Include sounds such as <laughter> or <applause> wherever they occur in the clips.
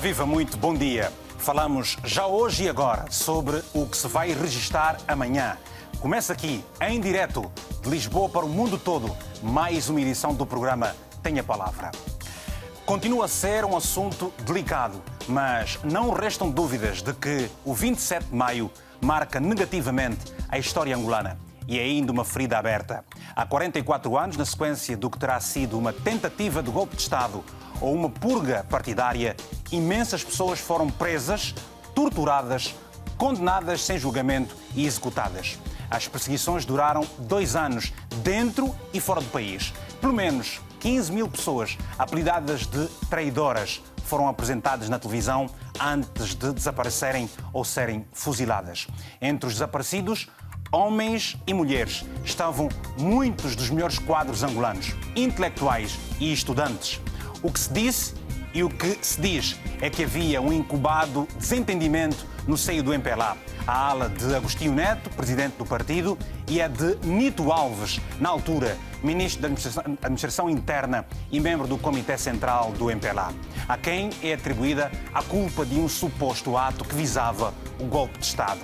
viva, muito bom dia. Falamos já hoje e agora sobre o que se vai registar amanhã. Começa aqui, em direto, de Lisboa para o mundo todo, mais uma edição do programa Tenha Palavra. Continua a ser um assunto delicado, mas não restam dúvidas de que o 27 de maio marca negativamente a história angolana e é ainda uma ferida aberta. Há 44 anos, na sequência do que terá sido uma tentativa de golpe de Estado ou uma purga partidária, imensas pessoas foram presas, torturadas, condenadas sem julgamento e executadas. As perseguições duraram dois anos, dentro e fora do país. Pelo menos 15 mil pessoas, apelidadas de traidoras, foram apresentadas na televisão antes de desaparecerem ou serem fuziladas. Entre os desaparecidos, homens e mulheres, estavam muitos dos melhores quadros angolanos, intelectuais e estudantes. O que se disse e o que se diz é que havia um incubado desentendimento no seio do MPLA. A ala de Agostinho Neto, presidente do partido, e a de Nito Alves, na altura, ministro da Administração, Administração Interna e membro do Comitê Central do MPLA, a quem é atribuída a culpa de um suposto ato que visava o golpe de Estado.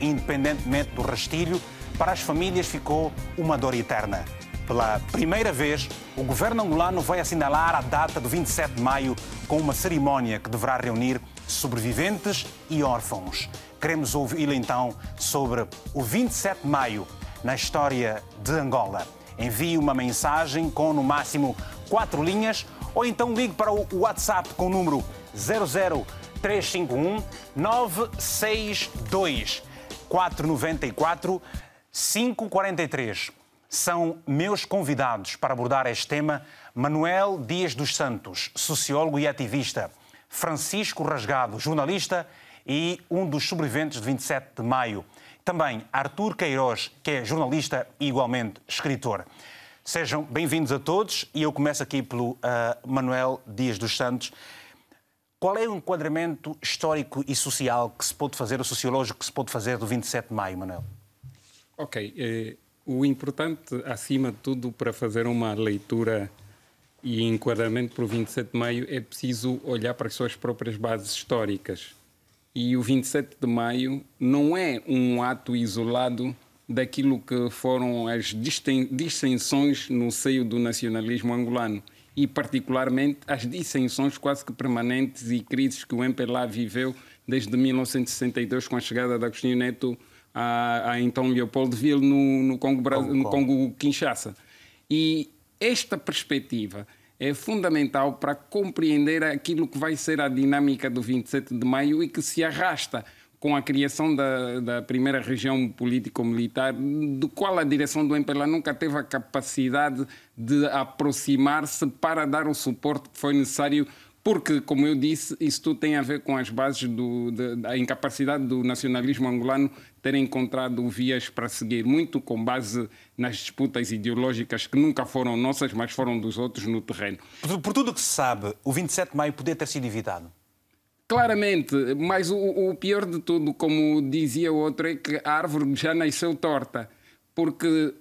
Independentemente do rastilho, para as famílias ficou uma dor eterna. Pela primeira vez, o governo angolano vai assinalar a data do 27 de maio com uma cerimónia que deverá reunir sobreviventes e órfãos. Queremos ouvi-lo então sobre o 27 de maio na história de Angola. Envie uma mensagem com no máximo quatro linhas ou então ligue para o WhatsApp com o número 00351 962 494 543 são meus convidados para abordar este tema Manuel Dias dos Santos, sociólogo e ativista, Francisco Rasgado, jornalista e um dos sobreviventes de 27 de maio. Também Artur Queiroz, que é jornalista e igualmente escritor. Sejam bem-vindos a todos e eu começo aqui pelo uh, Manuel Dias dos Santos. Qual é o enquadramento histórico e social que se pode fazer, o sociológico que se pode fazer do 27 de maio, Manuel? Ok. Eh o importante, acima de tudo, para fazer uma leitura e enquadramento para o 27 de maio, é preciso olhar para as suas próprias bases históricas. E o 27 de maio não é um ato isolado daquilo que foram as dissensões no seio do nacionalismo angolano e particularmente as dissensões quase que permanentes e crises que o MPLA viveu desde 1962 com a chegada de Agostinho Neto a, a então Leopoldville no, no Congo, no Congo Kinshasa. E esta perspectiva é fundamental para compreender aquilo que vai ser a dinâmica do 27 de maio e que se arrasta com a criação da, da primeira região político-militar, do qual a direção do MPLA nunca teve a capacidade de aproximar-se para dar o suporte que foi necessário porque, como eu disse, isso tudo tem a ver com as bases do, da incapacidade do nacionalismo angolano ter encontrado vias para seguir, muito com base nas disputas ideológicas que nunca foram nossas, mas foram dos outros no terreno. Por, por tudo o que se sabe, o 27 de maio podia ter sido evitado. Claramente, mas o, o pior de tudo, como dizia o outro, é que a árvore já nasceu torta, porque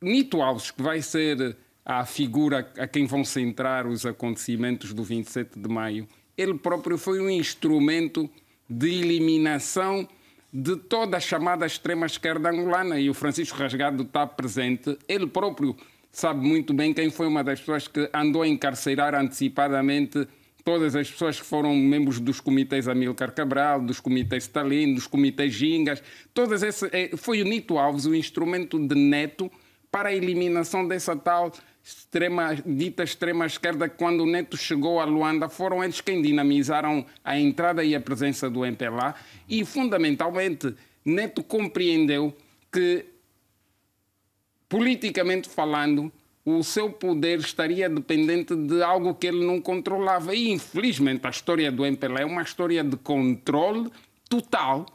Nito Alves, que vai ser à figura a quem vão centrar os acontecimentos do 27 de maio, ele próprio foi um instrumento de eliminação de toda a chamada extrema-esquerda angolana e o Francisco Rasgado está presente. Ele próprio sabe muito bem quem foi uma das pessoas que andou a encarcerar antecipadamente todas as pessoas que foram membros dos comitês Amilcar Cabral, dos comitês Stalin, dos comitês Gingas. Todas esse, eh, foi o Nito Alves o instrumento de Neto para a eliminação dessa tal extrema, dita extrema esquerda, quando o Neto chegou a Luanda, foram eles quem dinamizaram a entrada e a presença do MPLA e, fundamentalmente, Neto compreendeu que, politicamente falando, o seu poder estaria dependente de algo que ele não controlava. E, infelizmente, a história do MPLA é uma história de controle total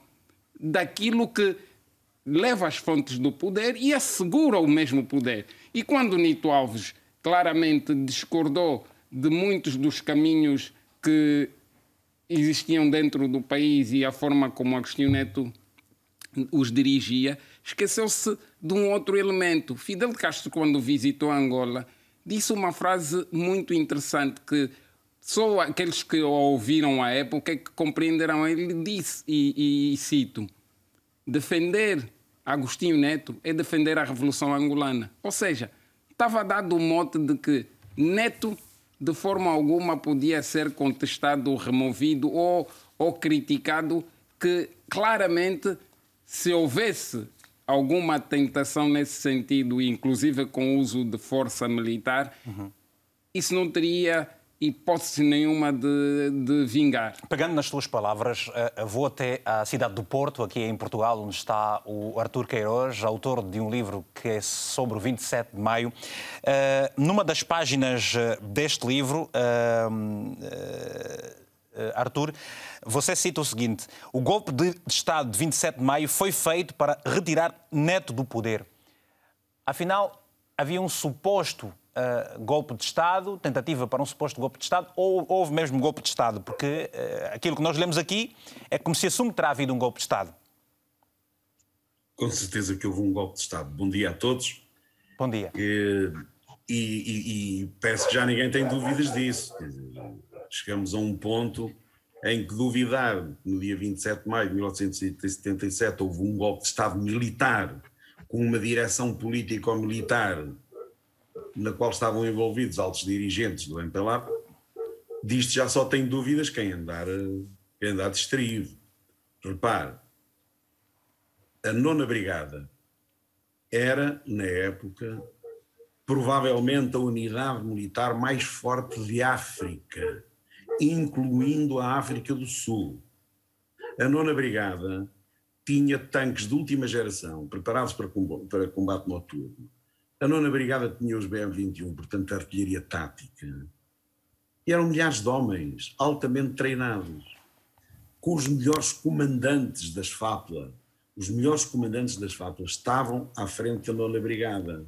daquilo que leva as fontes do poder e assegura o mesmo poder. E quando Nito Alves claramente discordou de muitos dos caminhos que existiam dentro do país e a forma como Agostinho Neto os dirigia, esqueceu-se de um outro elemento. Fidel Castro, quando visitou Angola, disse uma frase muito interessante que Só aqueles que o ouviram à época é que compreenderão. Ele disse, e, e, e cito, defender Agostinho Neto é defender a Revolução Angolana. Ou seja, estava dado o mote de que Neto, de forma alguma, podia ser contestado, removido ou, ou criticado, que claramente, se houvesse alguma tentação nesse sentido, inclusive com o uso de força militar, uhum. isso não teria hipótese nenhuma de, de, vingar. Pegando nas suas palavras, eh, vou até à cidade do Porto, aqui em Portugal, onde está o Artur Queiroz, autor de um livro que é sobre o 27 de maio. Eh, numa das páginas eh, deste livro, Artur, você cita o seguinte: o golpe de Estado de 27 de maio foi feito para retirar Neto do poder. Afinal, havia um suposto uh, golpe de Estado, tentativa para um suposto golpe de Estado, ou houve mesmo golpe de Estado? Porque uh, aquilo que nós lemos aqui é como se assume que terá havido um golpe de Estado. Com certeza que houve um golpe de Estado. Bom dia a todos. Bom dia. E, e, e, parece que já ninguém tem dúvidas disso. Chegamos a um ponto em que duvidar no dia 27 de maio de 1977 houve um golpe de Estado militar com uma direção político-militar na qual estavam envolvidos altos dirigentes do MPLA, disto já só tem dúvidas quem andar, quem andar distraído. Repare, a nona brigada era, na época, provavelmente a unidade militar mais forte de África, incluindo a África do Sul. A nona brigada tinha tanques de última geração preparados para combate noturno a nona brigada tinha os BM-21, portanto, artilharia tática. E eram milhares de homens altamente treinados, com os melhores comandantes das FAPLA. Os melhores comandantes das FAPLA estavam à frente da nona brigada.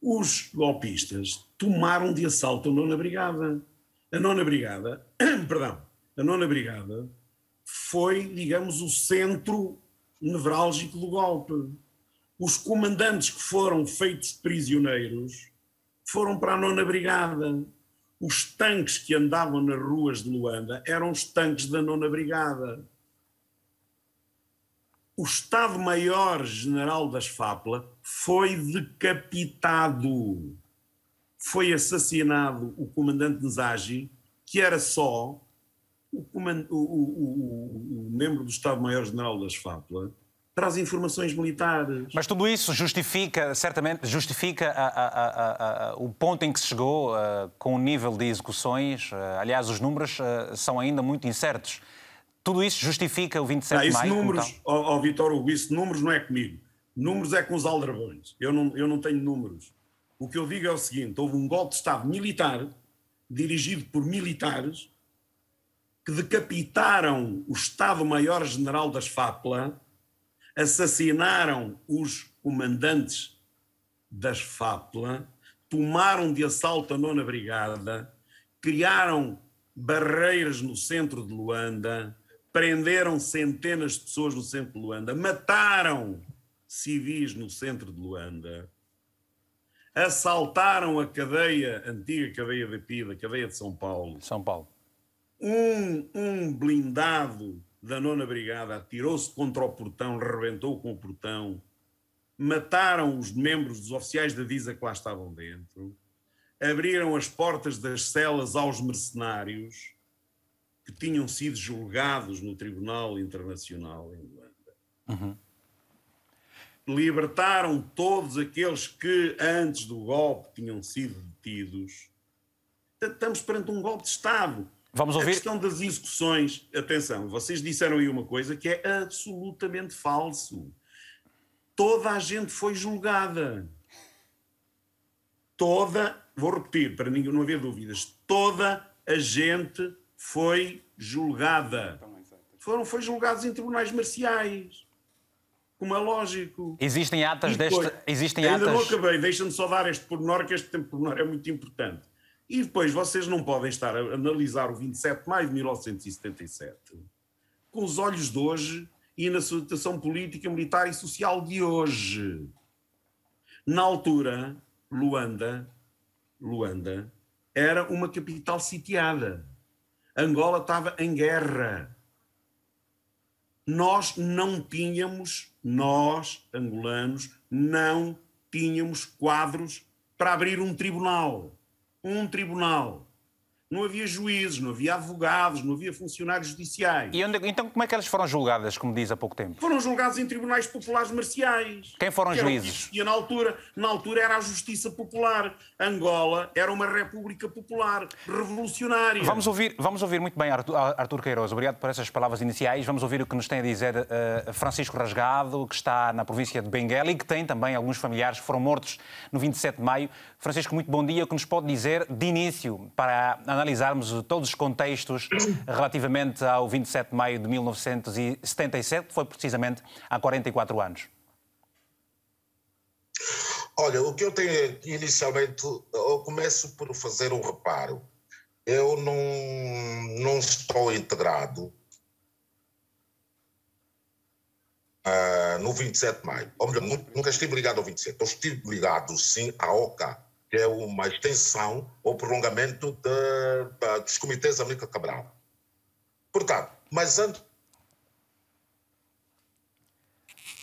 Os golpistas tomaram de assalto a nona brigada. A nona brigada, <clears throat> perdão, a nona brigada foi, digamos, o centro nevrálgico do golpe os comandantes que foram feitos prisioneiros foram para a nona brigada. Os tanques que andavam nas ruas de Luanda eram os tanques da nona brigada. O Estado-Maior-General das FAPLA foi decapitado. Foi assassinado o comandante Nzagi, que era só o, o, o, o membro do Estado-Maior-General das FAPLA, traz informações militares. Mas tudo isso justifica, certamente, justifica a, a, a, o ponto em que se chegou uh, com o nível de execuções. Uh, aliás, os números uh, são ainda muito incertos. Tudo isso justifica o 27 de maio? números, então? ó, ó Vitor Hugo, isso números não é comigo. Números é com os aldrabões. Eu não, eu não tenho números. O que eu digo é o seguinte: houve um golpe de Estado militar, dirigido por militares, que decapitaram o Estado-Maior-General das FAPLA assassinaram os comandantes das FAPLA, tomaram de assalto a nona brigada, criaram barreiras no centro de Luanda, prenderam centenas de pessoas no centro de Luanda, mataram civis no centro de Luanda, assaltaram a cadeia, a antiga cadeia da PIDA, a cadeia de São Paulo. São Paulo. Um, um blindado da nona brigada atirou-se contra o portão, rebentou com o portão, mataram os membros dos oficiais da DISA que lá estavam dentro, abriram as portas das celas aos mercenários que tinham sido julgados no Tribunal Internacional em Luanda. Uhum. Libertaram todos aqueles que antes do golpe tinham sido detidos. Estamos perante um golpe de Estado Vamos ouvir. A questão das execuções, atenção, vocês disseram aí uma coisa que é absolutamente falso. Toda a gente foi julgada. Toda, vou repetir para ninguém não haver dúvidas, toda a gente foi julgada. Foram foi julgados em tribunais marciais. Como é lógico. Existem atas depois, deste. Existem ainda atas... não acabei, deixa-me só dar este pormenor, que este pormenor é muito importante. E depois vocês não podem estar a analisar o 27 de maio de 1977 com os olhos de hoje e na situação política, militar e social de hoje. Na altura, Luanda, Luanda era uma capital sitiada. Angola estava em guerra. Nós não tínhamos, nós, angolanos, não tínhamos quadros para abrir um tribunal. Um tribunal não havia juízes, não havia advogados, não havia funcionários judiciais. E onde, então como é que elas foram julgadas, como diz há pouco tempo? Foram julgadas em tribunais populares marciais. Quem foram os juízes? E na altura, na altura era a justiça popular. Angola era uma república popular, revolucionária. Vamos ouvir, vamos ouvir muito bem Artur, Artur Queiroz. Obrigado por essas palavras iniciais. Vamos ouvir o que nos tem a dizer uh, Francisco Rasgado, que está na província de Benguela e que tem também alguns familiares que foram mortos no 27 de maio. Francisco, muito bom dia. O que nos pode dizer de início para analisarmos todos os contextos relativamente ao 27 de maio de 1977, que foi precisamente há 44 anos? Olha, o que eu tenho inicialmente, eu começo por fazer um reparo. Eu não, não estou integrado uh, no 27 de maio. Ou melhor, nunca estive ligado ao 27. Eu estive ligado, sim, à OCA, que é uma extensão ou prolongamento de, de, dos comitês América Cabral. Portanto, mas antes.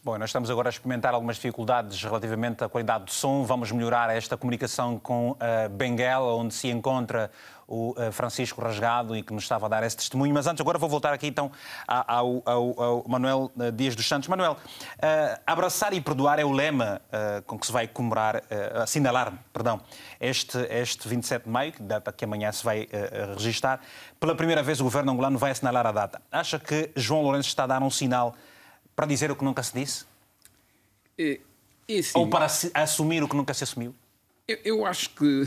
Bom, nós estamos agora a experimentar algumas dificuldades relativamente à qualidade do som. Vamos melhorar esta comunicação com uh, Benguela, onde se encontra o eh, Francisco Rasgado e que nos estava a dar esse testemunho. Mas antes, agora vou voltar aqui então ao, ao, ao Manuel eh, Dias dos Santos. Manuel, uh, abraçar e perdoar é o lema uh, com que se vai comemorar, uh, assinalar, perdão, este, este 27 de maio, data que amanhã se vai uh, registar. Pela primeira vez o governo angolano vai assinalar a data. Acha que João Lourenço está a dar um sinal para dizer o que nunca se disse? É, é sim, Ou para assumir o que nunca se assumiu? Eu, eu acho que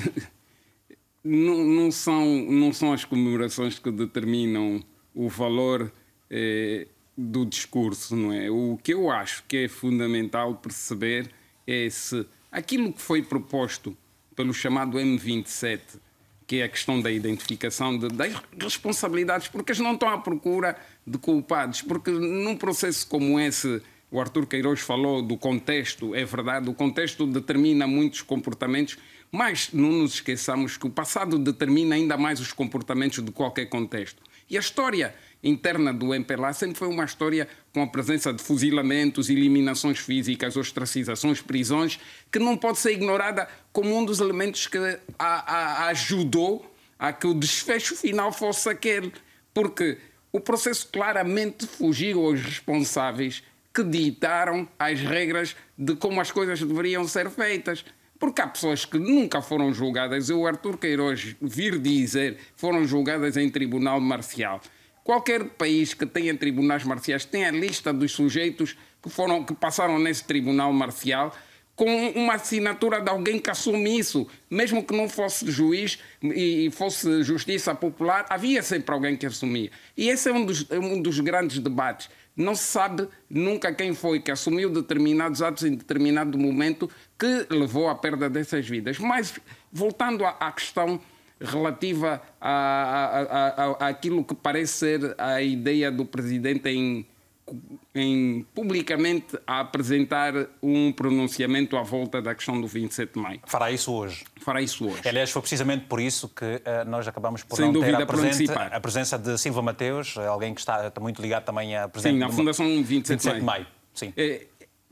<laughs> não, não, são, não são as comemorações que determinam o valor eh, do discurso, não é? O que eu acho que é fundamental perceber é se aquilo que foi proposto pelo chamado M27, que é a questão da identificação de, das responsabilidades, porque eles não estão à procura de culpados, porque num processo como esse o Arthur Queiroz falou do contexto, é verdade, o contexto determina muitos comportamentos mas não nos esqueçamos que o passado determina ainda mais os comportamentos de qualquer contexto. E a história interna do MPLA sempre foi uma história com a presença de fuzilamentos, eliminações físicas, ostracizações, prisões, que não pode ser ignorada como um dos elementos que a, a, ajudou a que o desfecho final fosse aquele. Porque o processo claramente fugiu aos responsáveis que ditaram as regras de como as coisas deveriam ser feitas. Porque há pessoas que nunca foram julgadas, o Arthur Queiroz vir dizer, foram julgadas em tribunal marcial. Qualquer país que tenha tribunais marciais tem a lista dos sujeitos que, foram, que passaram nesse tribunal marcial com uma assinatura de alguém que assume isso. Mesmo que não fosse juiz e fosse justiça popular, havia sempre alguém que assumia. E esse é um dos, um dos grandes debates. Não se sabe nunca quem foi que assumiu determinados atos em determinado momento que levou à perda dessas vidas. Mas, voltando à, questão relativa àquilo que parece ser a ideia do presidente em em, publicamente a apresentar um pronunciamento à volta da questão do 27 de maio. Fará isso hoje? Fará isso hoje. Aliás, foi precisamente por isso que uh, nós acabamos por Sem não ter a, presente, a, presença de Silva Mateus, alguém que está, está muito ligado também à presença Sim, na Fundação 27, 27 de Maio. Sim. É,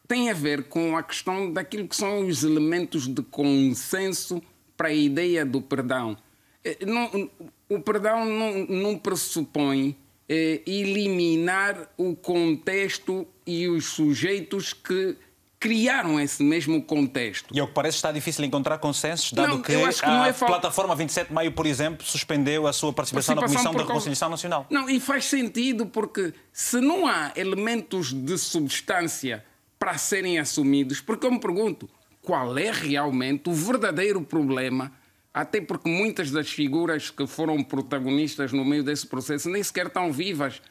tem a ver com a questão daquilo que são os elementos de consenso para a ideia do perdão. É, não, o perdão não, não pressupõe eh, eliminar o contexto e os sujeitos que criaram esse mesmo contexto. E ao que parece está difícil encontrar consensos, dado não, que, que a é plataforma 27 de Maio, por exemplo, suspendeu a sua participação, participação na Comissão da Reconciliação Nacional. Não, e faz sentido porque se não há elementos de substância para serem assumidos, porque eu me pergunto, qual é realmente o verdadeiro problema até porque muitas das figuras que foram protagonistas no meio desse processo nem sequer estão vivas.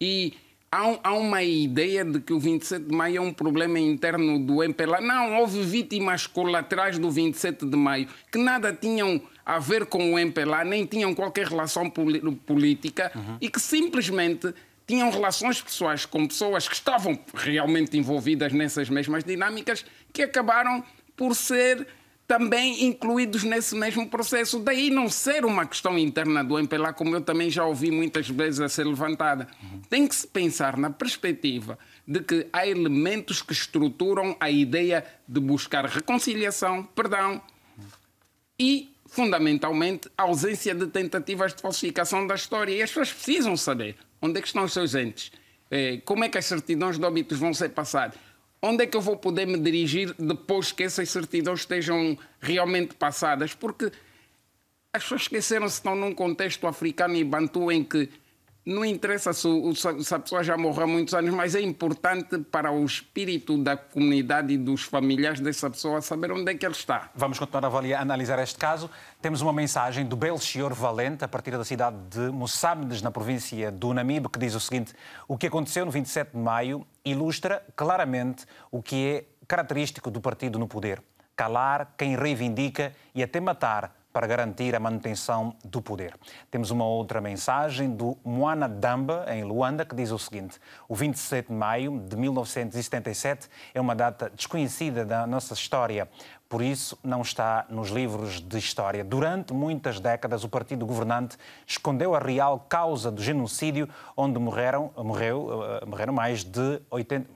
E há, há uma ideia de que o 27 de maio é um problema interno do MPLA. Não, houve vítimas colaterais do 27 de maio que nada tinham a ver com o MPLA, nem tinham qualquer relação política uhum. e que simplesmente tinham relações pessoais com pessoas que estavam realmente envolvidas nessas mesmas dinâmicas que acabaram por ser também incluídos nesse mesmo processo. Daí não ser uma questão interna do MPLA, como eu também já ouvi muitas vezes a ser levantada. Tem que se pensar na perspectiva de que há elementos que estruturam a ideia de buscar reconciliação, perdão e, fundamentalmente, a ausência de tentativas de falsificação da história. E as pessoas precisam saber onde é que estão os seus entes, eh, como é que as certidões de óbitos vão ser passadas onde é que eu vou poder me dirigir depois que essas certidões estejam realmente passadas? Porque as pessoas esqueceram-se que estão num contexto africano e bantu em que não interessa se, se, a pessoa já morreu há muitos anos, mas é importante para o espírito da comunidade e dos familiares dessa pessoa saber onde é que ele está. Vamos continuar a avaliar, analisar este caso. Temos uma mensagem do Belchior Valente, a partir da cidade de Moçambiques, na província do Namibe, que diz o seguinte: O que aconteceu no 27 de maio ilustra claramente o que é característico do partido no poder: calar quem reivindica e até matar para garantir a manutenção do poder. Temos uma outra mensagem do Moana Damba, em Luanda, que diz o seguinte: O 27 de maio de 1977 é uma data desconhecida da nossa história, por isso não está nos livros de história. Durante muitas décadas, o partido governante escondeu a real causa do genocídio, onde morreram, morreu, eh, morreram mais de 80,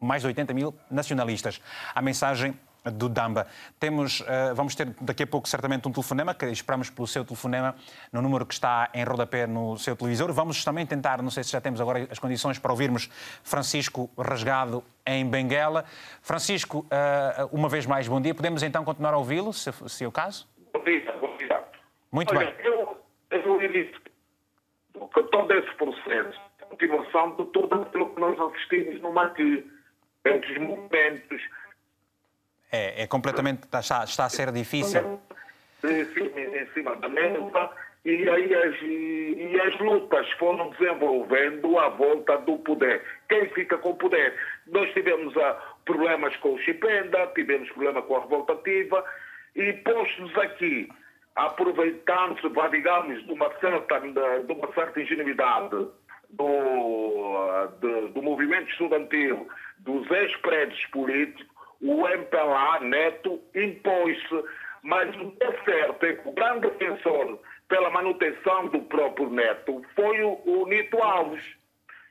mais de 80 mil nacionalistas. A mensagem do Damba. Temos, uh, vamos ter daqui a pouco certamente um telefonema, que esperamos pelo seu telefonema no número que está em rodapé no seu televisor. Vamos também tentar, não sei se já temos agora as condições para ouvirmos Francisco Rasgado em Benguela. Francisco, uh, uma vez mais, bom dia. Podemos então continuar a ouvi-lo, se, se é o caso? Bom dia, bom dia. Muito Olha, bem. Eu, eu disse que todo esse processo, a continuação de tudo aquilo que nós assistimos no Maqui, entre os movimentos, é, é completamente. Está, está a ser difícil. em cima da mesa e aí as, e as lutas foram desenvolvendo à volta do poder. Quem fica com o poder? Nós tivemos ah, problemas com o Chipenda, tivemos problema com a revoltativa e postos aqui, aproveitando-se, digamos, de uma certa, de uma certa ingenuidade do, ah, de, do movimento estudantil, dos ex-prédios políticos, o MPLA Neto impôs-se, mas o que é certo é que o grande defensor pela manutenção do próprio Neto foi o, o Nito Alves.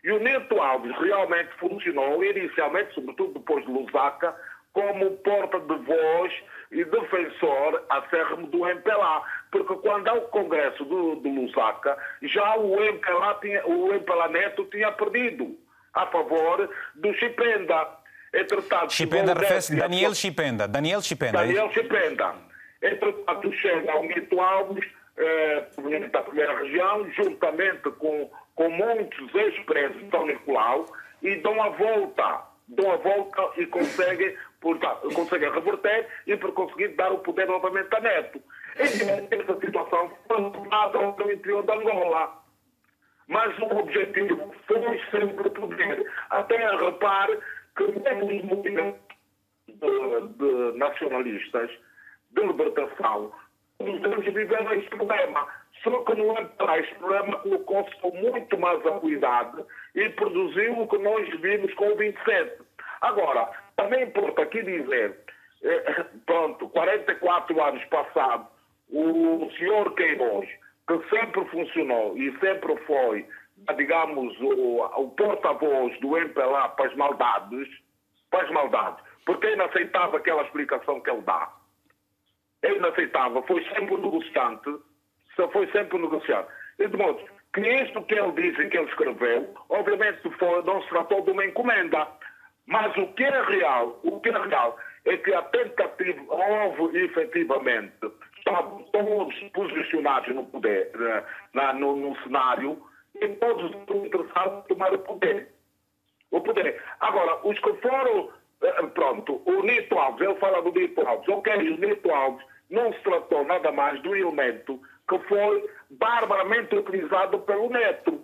E o Nito Alves realmente funcionou, inicialmente, sobretudo depois de Lusaka, como porta de voz e defensor acérrimo do MPLA. Porque quando há o congresso do, do Lusaka, já o MPLA, tinha, o MPLA Neto tinha perdido a favor do Chipenda. Entretanto, Chipenda refere-se Daniel Chipenda. Daniel Chipenda. É Daniel Chipenda. Entretanto, chega ao Mito Alves, eh, da primeira região, juntamente com, com muitos ex-presos de São Nicolau, e dão a volta, dão a volta e conseguem, conseguem reverter e por conseguir dar o poder novamente a Neto. Essa situação foi nada no interior da Angola. Mas o objetivo foi sempre o poder. Até repare que os movimentos de, nacionalistas de libertação estamos vivendo este problema. Só que no entrar este problema colocou-se com muito mais acuidade e produziu o que nós vimos com o 27. Agora, também importa aqui dizer, eh, pronto, 44 anos passados, o senhor Queiroz, que sempre funcionou e sempre foi digamos, o, o porta-voz do MPLA para as maldades, para as maldades, porque é inaceitável aquela explicação que ele dá. É inaceitável, foi sempre um negociante, só foi sempre um negociante. E de modo que isto que ele disse que ele escreveu, obviamente foi, não se tratou de uma encomenda. Mas o que é real, o que é real é que a tentativa houve efetivamente, estavam todos posicionados no poder, eh, na, no, no cenário, e todos estão interessados em tomar o poder. O poder. Agora, os que foram, eh, pronto, o Nito Alves, ele fala do Nito Alves, ok, o Nito Alves não se tratou nada mais do elemento que foi barbaramente utilizado pelo Neto.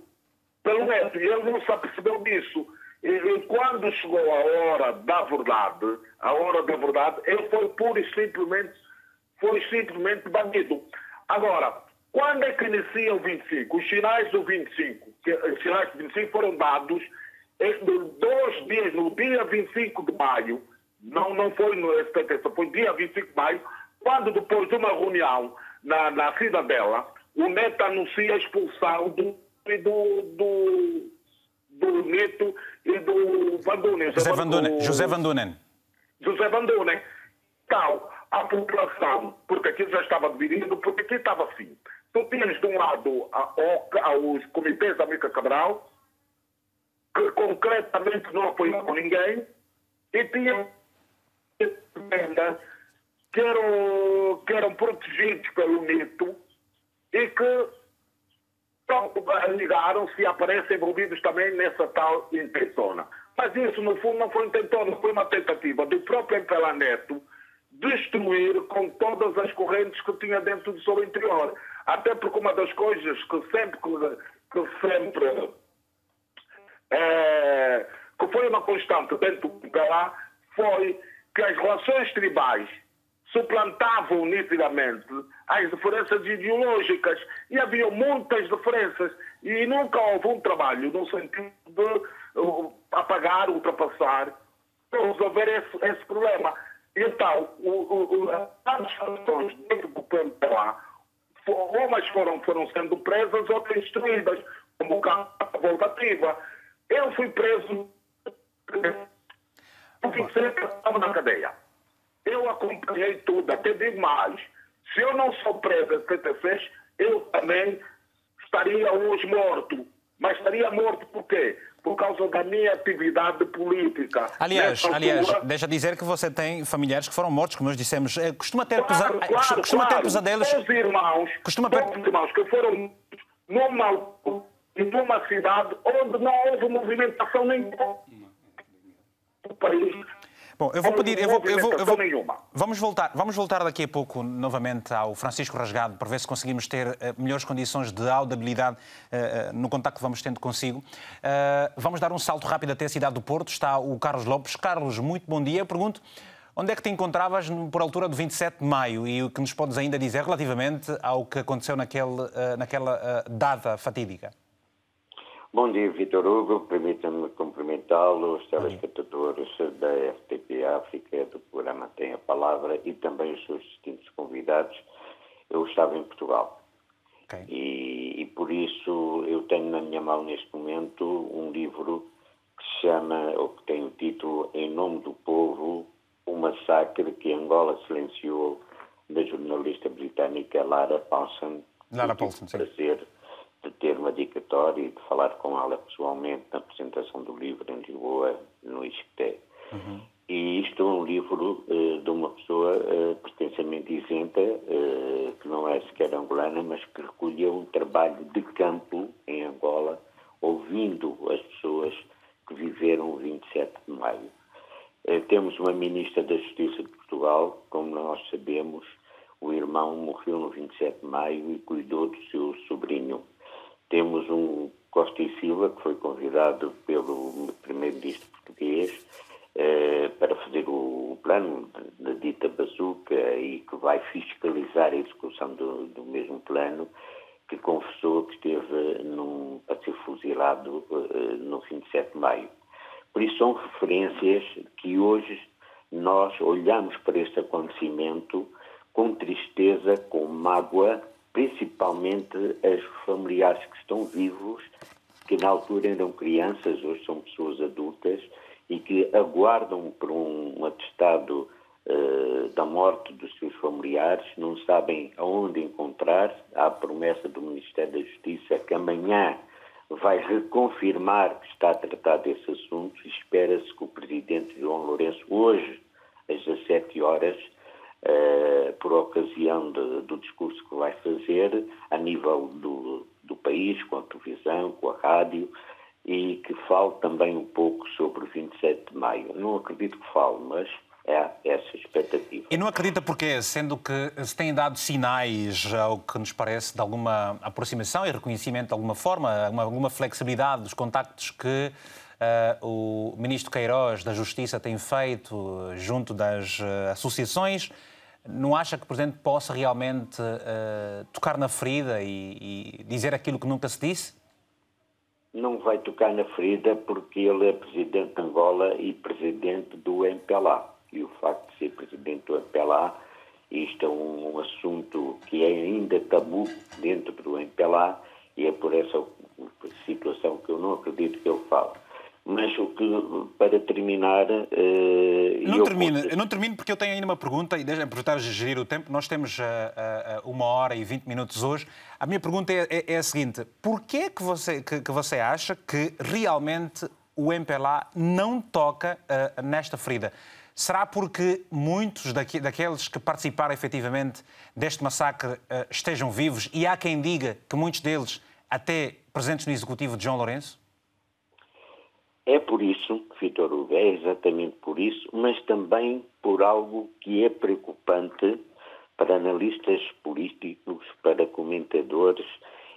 Pelo Neto, e ele não se apercebeu disso. E, e, quando chegou a hora da verdade, a hora da verdade, ele foi pura e simplesmente, foi simplesmente banido. Agora, quando é que inicia o 25? Os sinais do 25, que, os sinais do 25 foram dados dois dias, no dia 25 de maio, não, não foi no 77, foi dia 25 de maio, quando depois de uma reunião na, na cidadela, o Neto anuncia a expulsão do, do, do, do Neto e do Van Dunen. José Van Dunen. José Van Dunen. José Van Dunen. Então, a população, porque aquilo já estava dividido, porque aqui estava assim. Tu tinhas de um lado a OCA, os comitês da Mica Cabral, que concretamente não apoiavam ninguém, e tinha que eram, que eram protegidos pelo mito e que ligaram-se e aparecem envolvidos também nessa tal intentona. Mas isso, no fundo, não foi intentona, foi uma tentativa do próprio Empela Neto destruir com todas as correntes que tinha dentro do seu interior. Até porque uma das coisas que sempre, que sempre é, que foi uma constante dentro do Pelá foi que as relações tribais suplantavam nitidamente as diferenças ideológicas e havia muitas diferenças e nunca houve um trabalho no sentido de uh, apagar, ultrapassar, resolver esse, esse problema. Então, o, o, as relações dentro do PMPA, umas foram, foram sendo presas, outras destruídas, como da voltativa. Eu fui preso porque sempre estava na cadeia. Eu acompanhei tudo, até digo mais. Se eu não sou preso em 76, eu também estaria hoje morto. Mas estaria morto por quê? Por causa da minha atividade política. Aliás, aliás deixa dizer que você tem familiares que foram mortos, como nós dissemos. Eh, costuma ter, claro, pesa... claro, costuma claro. ter pesadelos. Meus irmãos, costuma ter... irmãos que foram numa, numa cidade onde não houve movimentação nenhuma. O país Bom, eu vou pedir, eu vou, eu vou, eu vou, vamos voltar, vamos voltar daqui a pouco novamente ao Francisco Rasgado para ver se conseguimos ter uh, melhores condições de audibilidade uh, uh, no contacto que vamos tendo consigo. vamos dar um salto rápido até a cidade do Porto. Está o Carlos Lopes. Carlos, muito bom dia. Eu pergunto onde é que te encontravas por altura do 27 de maio e o que nos podes ainda dizer relativamente ao que aconteceu naquele, naquela data fatídica? Bom dia, Vitor Hugo. Permita-me cumprimentá-lo, os telespectadores da RTP África, do programa Tem a Palavra e também os seus distintos convidados. Eu estava em Portugal. Okay. E, e, por isso eu tenho na minha mão neste momento um livro que se chama, ou que tem o título Em Nome do Povo, o massacre que Angola silenciou da jornalista britânica Lara Paulson. Lara Paulson, sim. Prazer de ter uma dicatória e de falar com ela pessoalmente na apresentação do livro em Lisboa, no ISCTE. Uhum. E isto é um livro uh, de uma pessoa uh, pretensamente isenta, uh, que não é sequer angolana, mas que recolheu um trabalho de campo em Angola, ouvindo as pessoas que viveram o 27 de maio. temos uma ministra da Justiça de Portugal, como nós sabemos, o irmão morreu no 27 de maio e cuidou do seu sobrinho temos um Costa e Silva, que foi convidado pelo primeiro-ministro português eh, para fazer o plano da dita bazuca e que vai fiscalizar a execução do, do mesmo plano, que confessou que esteve num, para ser fuzilado eh, no 27 de maio. Por isso são referências que hoje nós olhamos para este acontecimento com tristeza, com mágoa principalmente as familiares que estão vivos, que na altura eram crianças, hoje são pessoas adultas, e que aguardam por um atestado uh, da morte dos seus familiares, não sabem aonde encontrar. Há a promessa do Ministério da Justiça que amanhã vai reconfirmar que está a tratar desse assunto. Espera-se que o Presidente João Lourenço, hoje, às 17 horas, eh, por ocasião de, do discurso que vai fazer a nível do, do país, com a televisão, com a rádio, e que fale também um pouco sobre o 27 de maio. Não acredito que fale, mas é essa expectativa. E não acredita porque, sendo que se têm dado sinais, ao que nos parece, de alguma aproximação e reconhecimento de alguma forma, alguma flexibilidade dos contactos que o ministro Queiroz da Justiça tem feito junto das uh, associações, não acha que o Presidente possa realmente uh, tocar na ferida e, e, dizer aquilo que nunca se disse? Não vai tocar na ferida porque ele é Presidente de Angola e Presidente do MPLA. E o facto de ser Presidente do MPLA Isto é um, assunto que é ainda tabu dentro do MPLA e é por essa situação que eu não acredito que ele fale. Mas o que, para terminar. Uh, não, termine, não termino porque eu tenho ainda uma pergunta e deixa aproveitar de gerir o tempo. Nós temos uh, uh, uma hora e vinte minutos hoje. A minha pergunta é, é, é a seguinte: porquê que você, que, que, você acha que realmente o MPLA não toca nesta ferida? Será porque muitos daqui, daqueles que participaram efetivamente deste massacre estejam vivos e há quem diga que muitos deles até presentes no executivo de João Lourenço? É por isso, Vitor Hugo, é exatamente por isso, mas também por algo que é preocupante para analistas políticos, para comentadores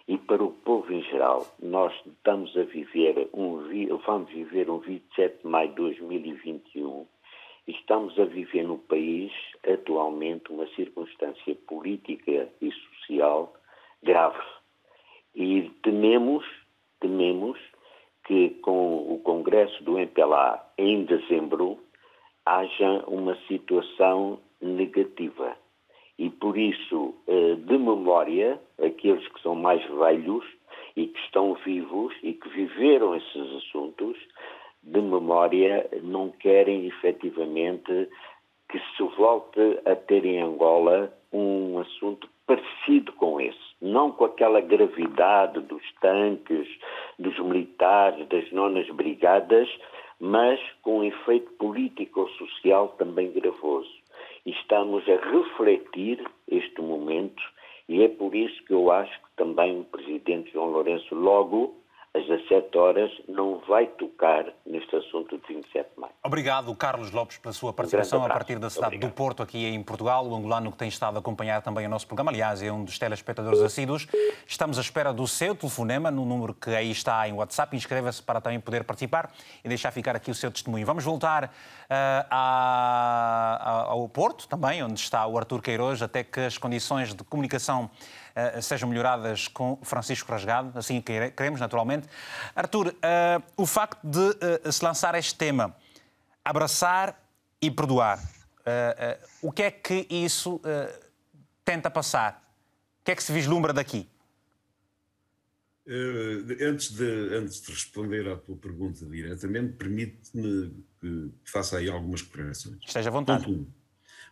e para o povo em geral. Nós estamos a viver um, vamos viver um 27 de maio de 2021 e estamos a viver no país atualmente uma circunstância política e social grave. E tememos, tememos que com o Congresso do MPLA em dezembro haja uma situação negativa. E por isso, eh, de memória, aqueles que são mais velhos e que estão vivos e que viveram esses assuntos, de memória, não querem efetivamente que se volte a ter em Angola um assunto parecido com esse, não com aquela gravidade dos tanques, dos militares, das nonas brigadas, mas com um efeito político-social também gravoso. Estamos a refletir este momento e é por isso que eu acho que também o Presidente João Lourenço logo às 17 horas, não vai tocar neste assunto de 27 de maio. Obrigado, Carlos Lopes, pela sua participação um a partir da cidade Obrigado. do Porto, aqui em Portugal. O angolano que tem estado a acompanhar também o nosso programa, aliás, é um dos telespectadores assíduos. Estamos à espera do seu telefonema, no número que aí está em WhatsApp. Inscreva-se para também poder participar e deixar ficar aqui o seu testemunho. Vamos voltar uh, a, ao Porto, também, onde está o Artur Queiroz, até que as condições de comunicação sejam melhoradas com Francisco Rasgado, assim queremos, naturalmente. Artur, uh, o facto de se lançar este tema, abraçar e perdoar, o que é que isso tenta passar? O que é que se vislumbra daqui? Antes, de, antes de responder à tua pergunta diretamente, permite-me que faça aí algumas correções. Esteja à vontade.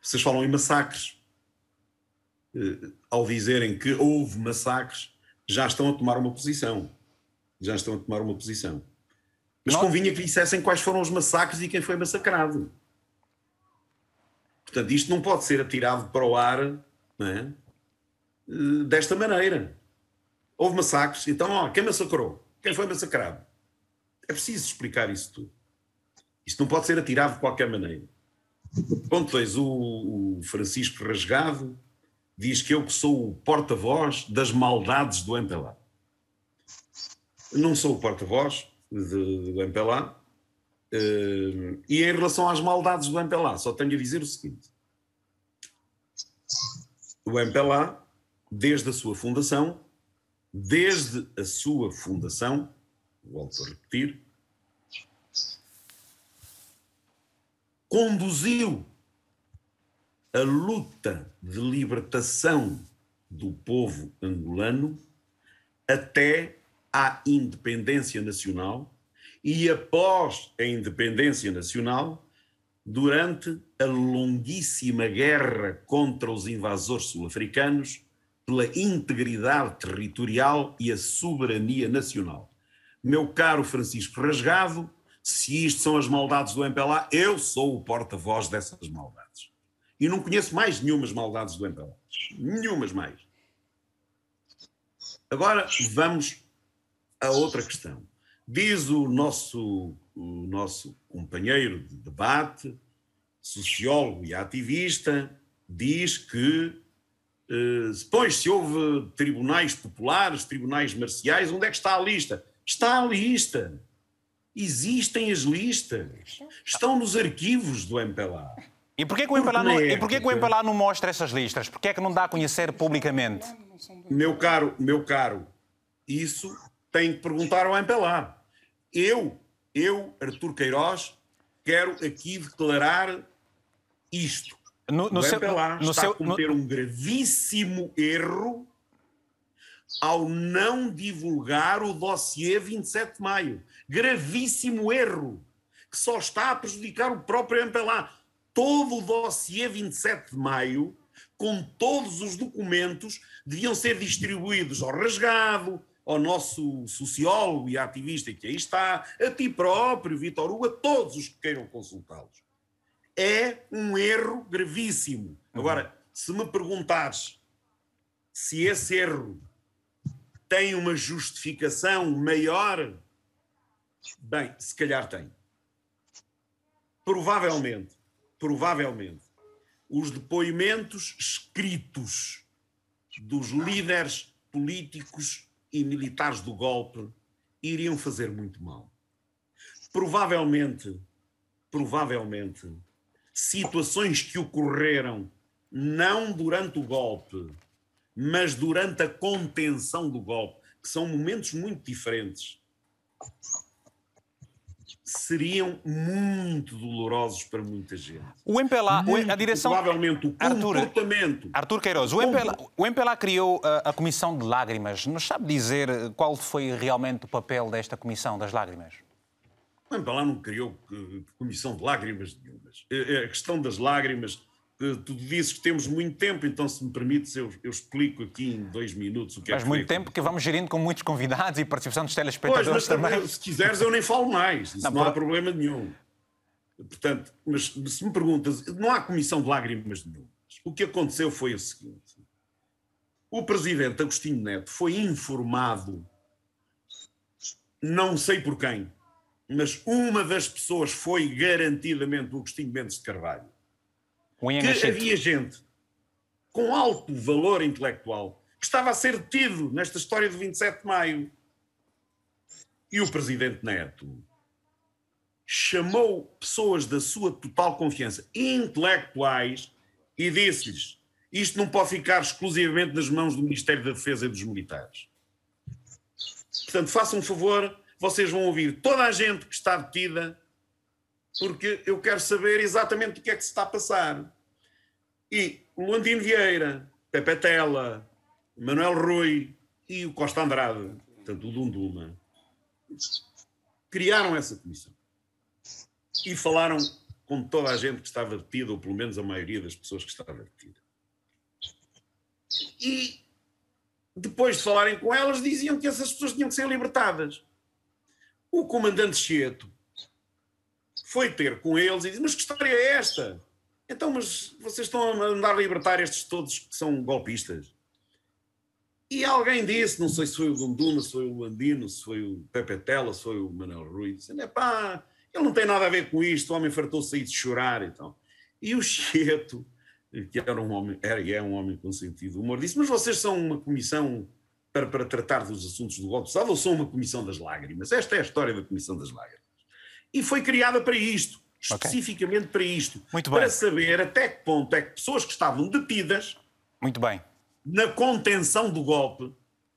Vocês falam em massacres. Eh, ao dizerem que houve massacres, já estão a tomar uma posição. Já estão a tomar uma posição. Mas convinha que dissessem quais foram os massacres e quem foi massacrado. Portanto, isto não pode ser atirado para o ar é? Eh, desta maneira. Houve massacres, então, ó, quem massacrou? Quem foi massacrado? É preciso explicar isso tudo. Isto não pode ser atirado de qualquer maneira. Ponto 2. O, o Francisco Rasgado diz que eu que sou o porta-voz das maldades do MPLA. Não sou o porta-voz do MPLA. Uh, e em relação às maldades do MPLA, só tenho a dizer o seguinte: o MPLA, desde a sua fundação, desde a sua fundação, volto a repetir, conduziu a luta de libertação do povo angolano até à independência nacional e após a independência nacional, durante a longuíssima guerra contra os invasores sul-africanos pela integridade territorial e a soberania nacional. Meu caro Francisco Rasgado, se isto são as maldades do MPLA, eu sou o porta-voz dessas maldades. E não conheço mais nenhumas maldades do MPLA. Nenhumas mais. Agora vamos a outra questão. Diz o nosso, o nosso companheiro de debate, sociólogo e ativista, diz que, eh, pois, se houve tribunais populares, tribunais marciais, onde é que está a lista? Está a lista. Existem as listas. Estão nos arquivos do MPLA. E porquê que o MPLA não, e porquê que o MPLA não mostra essas listas? Porquê é que não dá a conhecer publicamente? Meu caro, meu caro, isso tem que perguntar ao MPLA. Eu, eu, Artur Queiroz, quero aqui declarar isto. No, no o MPLA no está seu, a cometer no... um gravíssimo erro ao não divulgar o dossiê 27 de maio. Gravíssimo erro, que só está a prejudicar o próprio MPLA. Todo o dossiê 27 de maio, com todos os documentos, deviam ser distribuídos ao rasgado, ao nosso sociólogo e ativista que aí está, a ti próprio, Vitor Hugo, a todos os que queiram consultá-los. É um erro gravíssimo. Agora, se me perguntares se esse erro tem uma justificação maior, bem, se calhar tem. Provavelmente, provavelmente, os depoimentos escritos dos líderes políticos e militares do golpe iriam fazer muito mal. Provavelmente, provavelmente, situações que ocorreram não durante o golpe, mas durante a contenção do golpe, que são momentos muito diferentes, seriam muito dolorosos para muita gente. O MPLA, muito, a direção... Provavelmente o comportamento... Artur Queiroz, o MPLA, o MPLA criou a, a, Comissão de Lágrimas. Nos sabe dizer qual foi realmente o papel desta Comissão das Lágrimas? O MPLA não criou eh, Comissão de Lágrimas nenhumas. Eh, eh, a questão das lágrimas tu dizes que temos muito tempo, então se me permites eu, eu explico aqui em dois minutos o que mas é que muito tempo que vamos gerindo com muitos convidados e participação dos telespectadores pois, mas também. Se quiseres eu nem falo mais, isso não, não há problema nenhum. Portanto, mas se me perguntas, não há comissão de lágrimas nenhuma. O que aconteceu foi o seguinte. O presidente Agostinho Neto foi informado, não sei por quem, mas uma das pessoas foi garantidamente o Agostinho Mendes de Carvalho que havia gente com alto valor intelectual que estava a ser detido nesta história de 27 de maio. E o presidente Neto chamou pessoas da sua total confiança, intelectuais, e disse-lhes: isto não pode ficar exclusivamente nas mãos do Ministério da Defesa e dos militares. Portanto, façam um favor, vocês vão ouvir toda a gente que está detida porque eu quero saber exatamente o que é que se está a passar. E o Luandino Vieira, Pepe Tela, Manuel Rui e o Costa Andrade, portanto o Dunduma, criaram essa comissão. E falaram com toda a gente que estava detida, ou pelo menos a maioria das pessoas que estava detida. E depois de falarem com elas, diziam que essas pessoas tinham que ser libertadas. O comandante Chieto foi ter com eles e disse: Mas que história é esta? Então, mas vocês estão a mandar libertar estes todos que são golpistas? E alguém disse, não sei se foi o Dunduma, se foi o Andino, se foi o Pepe Tela, se foi o Manuel Ruiz, disse, pá, ele não tem nada a ver com isto, o homem fartou-se aí de chorar e tal. E o Chieto, que era um homem, era e é um homem com sentido humor, disse, mas vocês são uma comissão para, para tratar dos assuntos do golpe de Estado ou são uma comissão das lágrimas? Esta é a história da comissão das lágrimas. E foi criada para isto, especificamente okay. para isto. Muito bem. Para saber até que ponto é que pessoas que estavam detidas. Muito bem. Na contenção do golpe.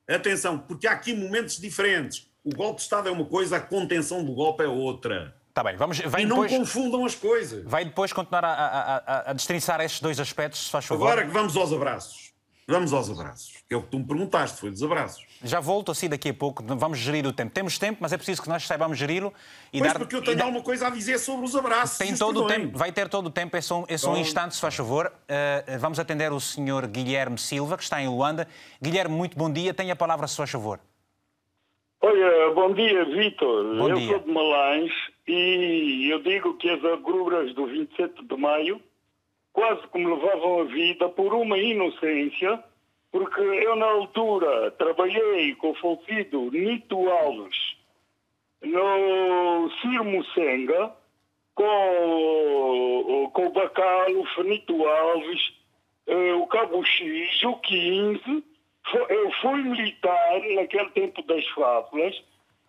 Atenção, porque há aqui momentos diferentes. O golpe de Estado é uma coisa, a contenção do golpe é outra. Está bem, vamos. Vai e depois, não confundam as coisas. Vai depois continuar a, a, a, a estes dois aspectos, se faz favor. Agora que vamos aos abraços. Vamos aos abraços. É o que tu me perguntaste, foi dos abraços. Já volto assim daqui a pouco, vamos gerir o tempo. Temos tempo, mas é preciso que nós saibamos geri-lo e pois dar... porque eu tenho dar... alguma coisa a dizer sobre os abraços. Tem todo o tempo, vai ter todo o tempo, é só, um, é só um instante, se faz favor. Uh, vamos atender o senhor Guilherme Silva, que está em Luanda. Guilherme, muito bom dia, tenha a palavra, se faz favor. Olha, bom dia, Vitor. Eu dia. sou de Malães e eu digo que as agruras do 27 de maio quase me levavam a vida por uma inocência, porque eu na altura trabalhei com o falecido Nito Alves no Cirmo Senga, com, com o Bacalo, o Nito Alves, eh, o Cabo X, o 15. Eu fui militar naquele tempo das fábulas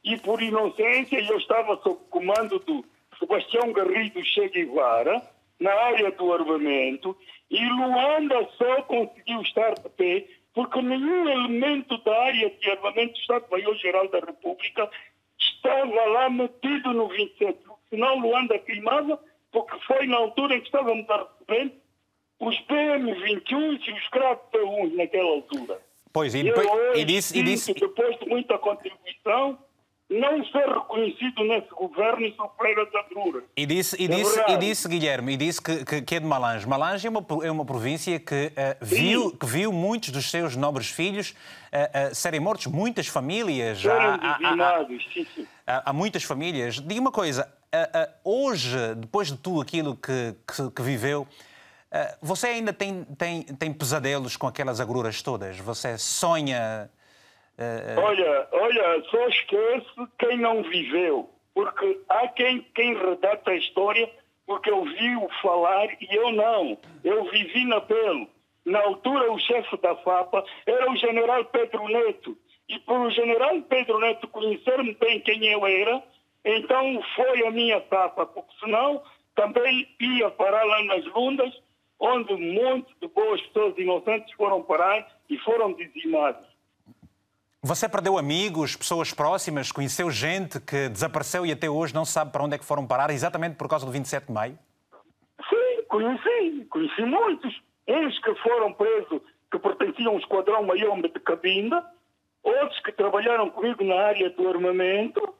e por inocência eu estava sob comando do Sebastião Garrido Che Guevara, na área do armamento e Luanda só conseguiu estar de pé porque nenhum elemento da área de armamento do Estado-Maior-Geral da República estava lá metido no 27. Senão Luanda queimava, porque foi na altura em que estávamos a receber os PM21 e os CRAP-P1 naquela altura. Pois, e depois, Eu e disse, e disse, depois de muita contribuição, não ser reconhecido nesse governo e sofrer as agruras. E disse, e É disse, e verdade. disse Guilherme, e disse que, que, que é de Malange. Malange é uma, é uma província que, eh, viu, que viu muitos dos seus nobres filhos eh, eh, serem mortos, muitas famílias. Serem há- dizimados, sim, sim. há- há muitas famílias. Diga uma coisa, hoje, depois de tudo aquilo que, que, que viveu, você ainda tem, tem, tem pesadelos com aquelas agruras todas? Você sonha. Eh, Olha, olha, só esquece quem não viveu. Porque há quem, quem redata a história porque ouviu falar e eu não. Eu vivi na pele. Na altura, o chefe da FAPA era o general Pedro Neto. E por o general Pedro Neto conhecer-me bem quem eu era, então foi a minha tapa, porque senão também ia parar lá nas lundas, onde monte de boas pessoas inocentes foram parar e foram dizimadas. Você perdeu amigos, pessoas próximas, conheceu gente que desapareceu e até hoje não sabe para onde é que foram parar, exatamente por causa do 27 de maio? Sim, conheci, conheci muitos. Uns que foram presos, que pertenciam ao Esquadrão Mayombe de Cabinda, outros que trabalharam comigo na área do armamento.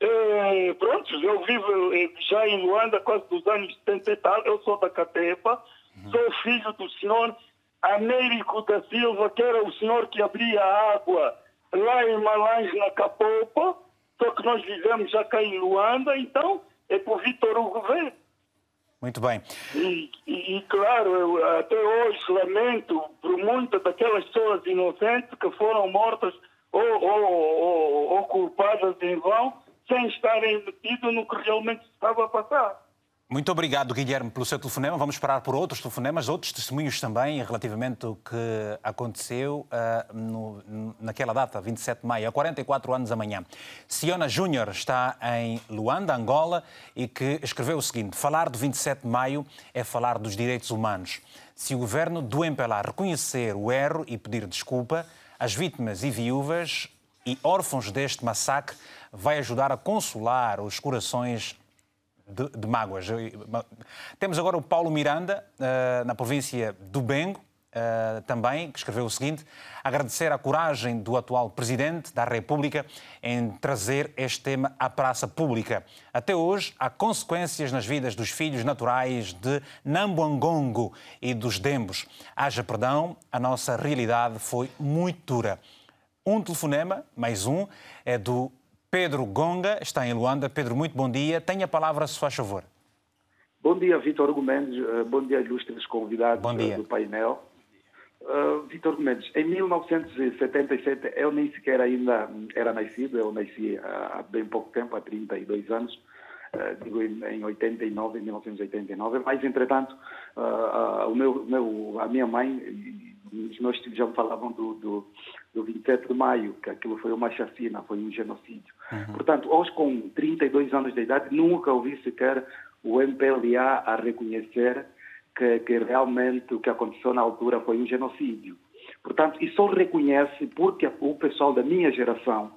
Eh, pronto, eu vivo eh, já em Luanda quase dos anos 70 e tal, eu sou da Catepa, sou filho do senhor Américo da Silva, que era o senhor que abria a água lá em Malange, na Capopa, só que nós vivemos já cá em Luanda, então é por Vitor Hugo Verde. Muito bem. E, e- e, claro, eu até hoje lamento por muitas daquelas pessoas inocentes que foram mortas ou, ou- ou- ou culpadas em vão, sem estarem metidos no que realmente estava a passar. Muito obrigado, Guilherme, pelo seu telefonema. Vamos esperar por outros telefonemas, outros testemunhos também relativamente ao que aconteceu ah, no- naquela data, 27 de maio, há 44 anos amanhã. Siona Júnior está em Luanda, Angola, e que escreveu o seguinte: Falar do 27 de maio é falar dos direitos humanos. Se o governo do MPLA reconhecer o erro e pedir desculpa, as vítimas e viúvas e órfãos deste massacre vai ajudar a consolar os corações de, de mágoas. Temos agora o Paulo Miranda, eh, na província do Bengo, eh, também, que escreveu o seguinte: agradecer a coragem do atual Presidente da República em trazer este tema à praça pública. Até hoje, há consequências nas vidas dos filhos naturais de Nambuangongo e dos Dembos. Haja perdão, a nossa realidade foi muito dura. Um telefonema, mais um, é do Pedro Gonga, está em Luanda. Pedro, muito bom dia. Tenha a palavra, se faz favor. Bom dia, Vitor Gomes. Eh, Bom dia, ilustres convidados Bom dia. eh, do painel. Uh, Vitor Gomes, em 1977 eu nem sequer ainda era nascido, eu nasci há bem pouco tempo, há 32 anos, uh, digo em, em 89, em 1989, mas entretanto uh, o meu, meu, a minha mãe os meus filhos já me falavam do, do, do 27 de maio, que aquilo foi uma chacina, foi um genocídio. Portanto, hoje com 32 anos de idade, nunca ouvi sequer o MPLA a reconhecer que, que realmente o que aconteceu na altura foi um genocídio. Portanto, e só reconhece porque o pessoal da minha geração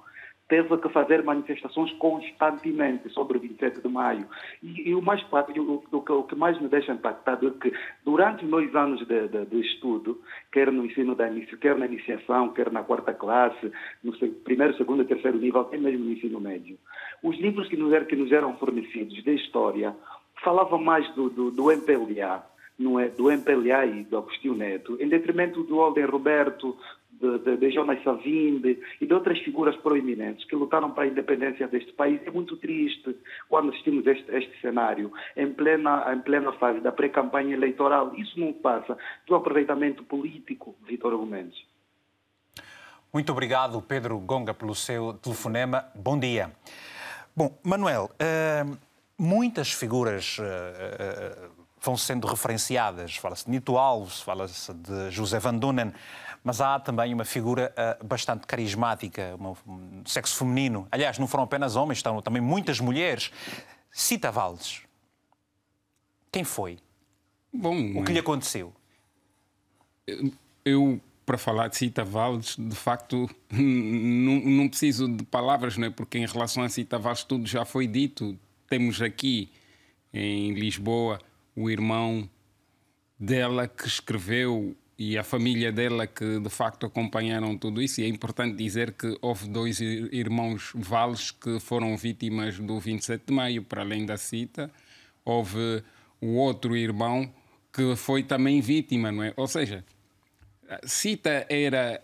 teve que fazer manifestações constantemente sobre o 27 de maio. E, e o, mais, o, o, o que mais me deixa impactado é que durante meus anos de, de- de estudo, quer no ensino da quer na iniciação, quer na quarta classe, no primeiro, segundo e terceiro nível, até mesmo no ensino médio, os livros que nos, eram- que nos eram fornecidos de história falavam mais do, do, do MPLA, não é, do MPLA e do Agostinho Neto, em detrimento do Alden Roberto, de, de, de Jonas Savimbi e de outras figuras proeminentes que lutaram para a independência deste país. É muito triste quando assistimos este, este cenário em plena, em plena fase da pré-campanha eleitoral. Isso não passa do aproveitamento político, Vitor Gomes. Muito obrigado, Pedro Gonga, pelo seu telefonema. Bom dia. Bom, Manuel, eh, muitas figuras eh, eh, vão sendo referenciadas. Fala-se de Nito Alves, fala-se de José Van Dunen, mas há também uma figura eh, bastante carismática, uma- um sexo feminino. Aliás, não foram apenas homens, estão também muitas mulheres. Cita Valdes. Quem foi? Bom, O que lhe aconteceu? eu, para falar de Cita Valdes, de facto, <laughs> não, não preciso de palavras, não é? Porque em relação a Cita Valdes tudo já foi dito. Temos aqui em Lisboa o irmão dela que escreveu e a família dela que de facto acompanharam tudo isso. E é importante dizer que houve dois irmãos Vales que foram vítimas do 27 de maio, para além da cita. Houve o outro irmão que foi também vítima, não é? Ou seja, cita era,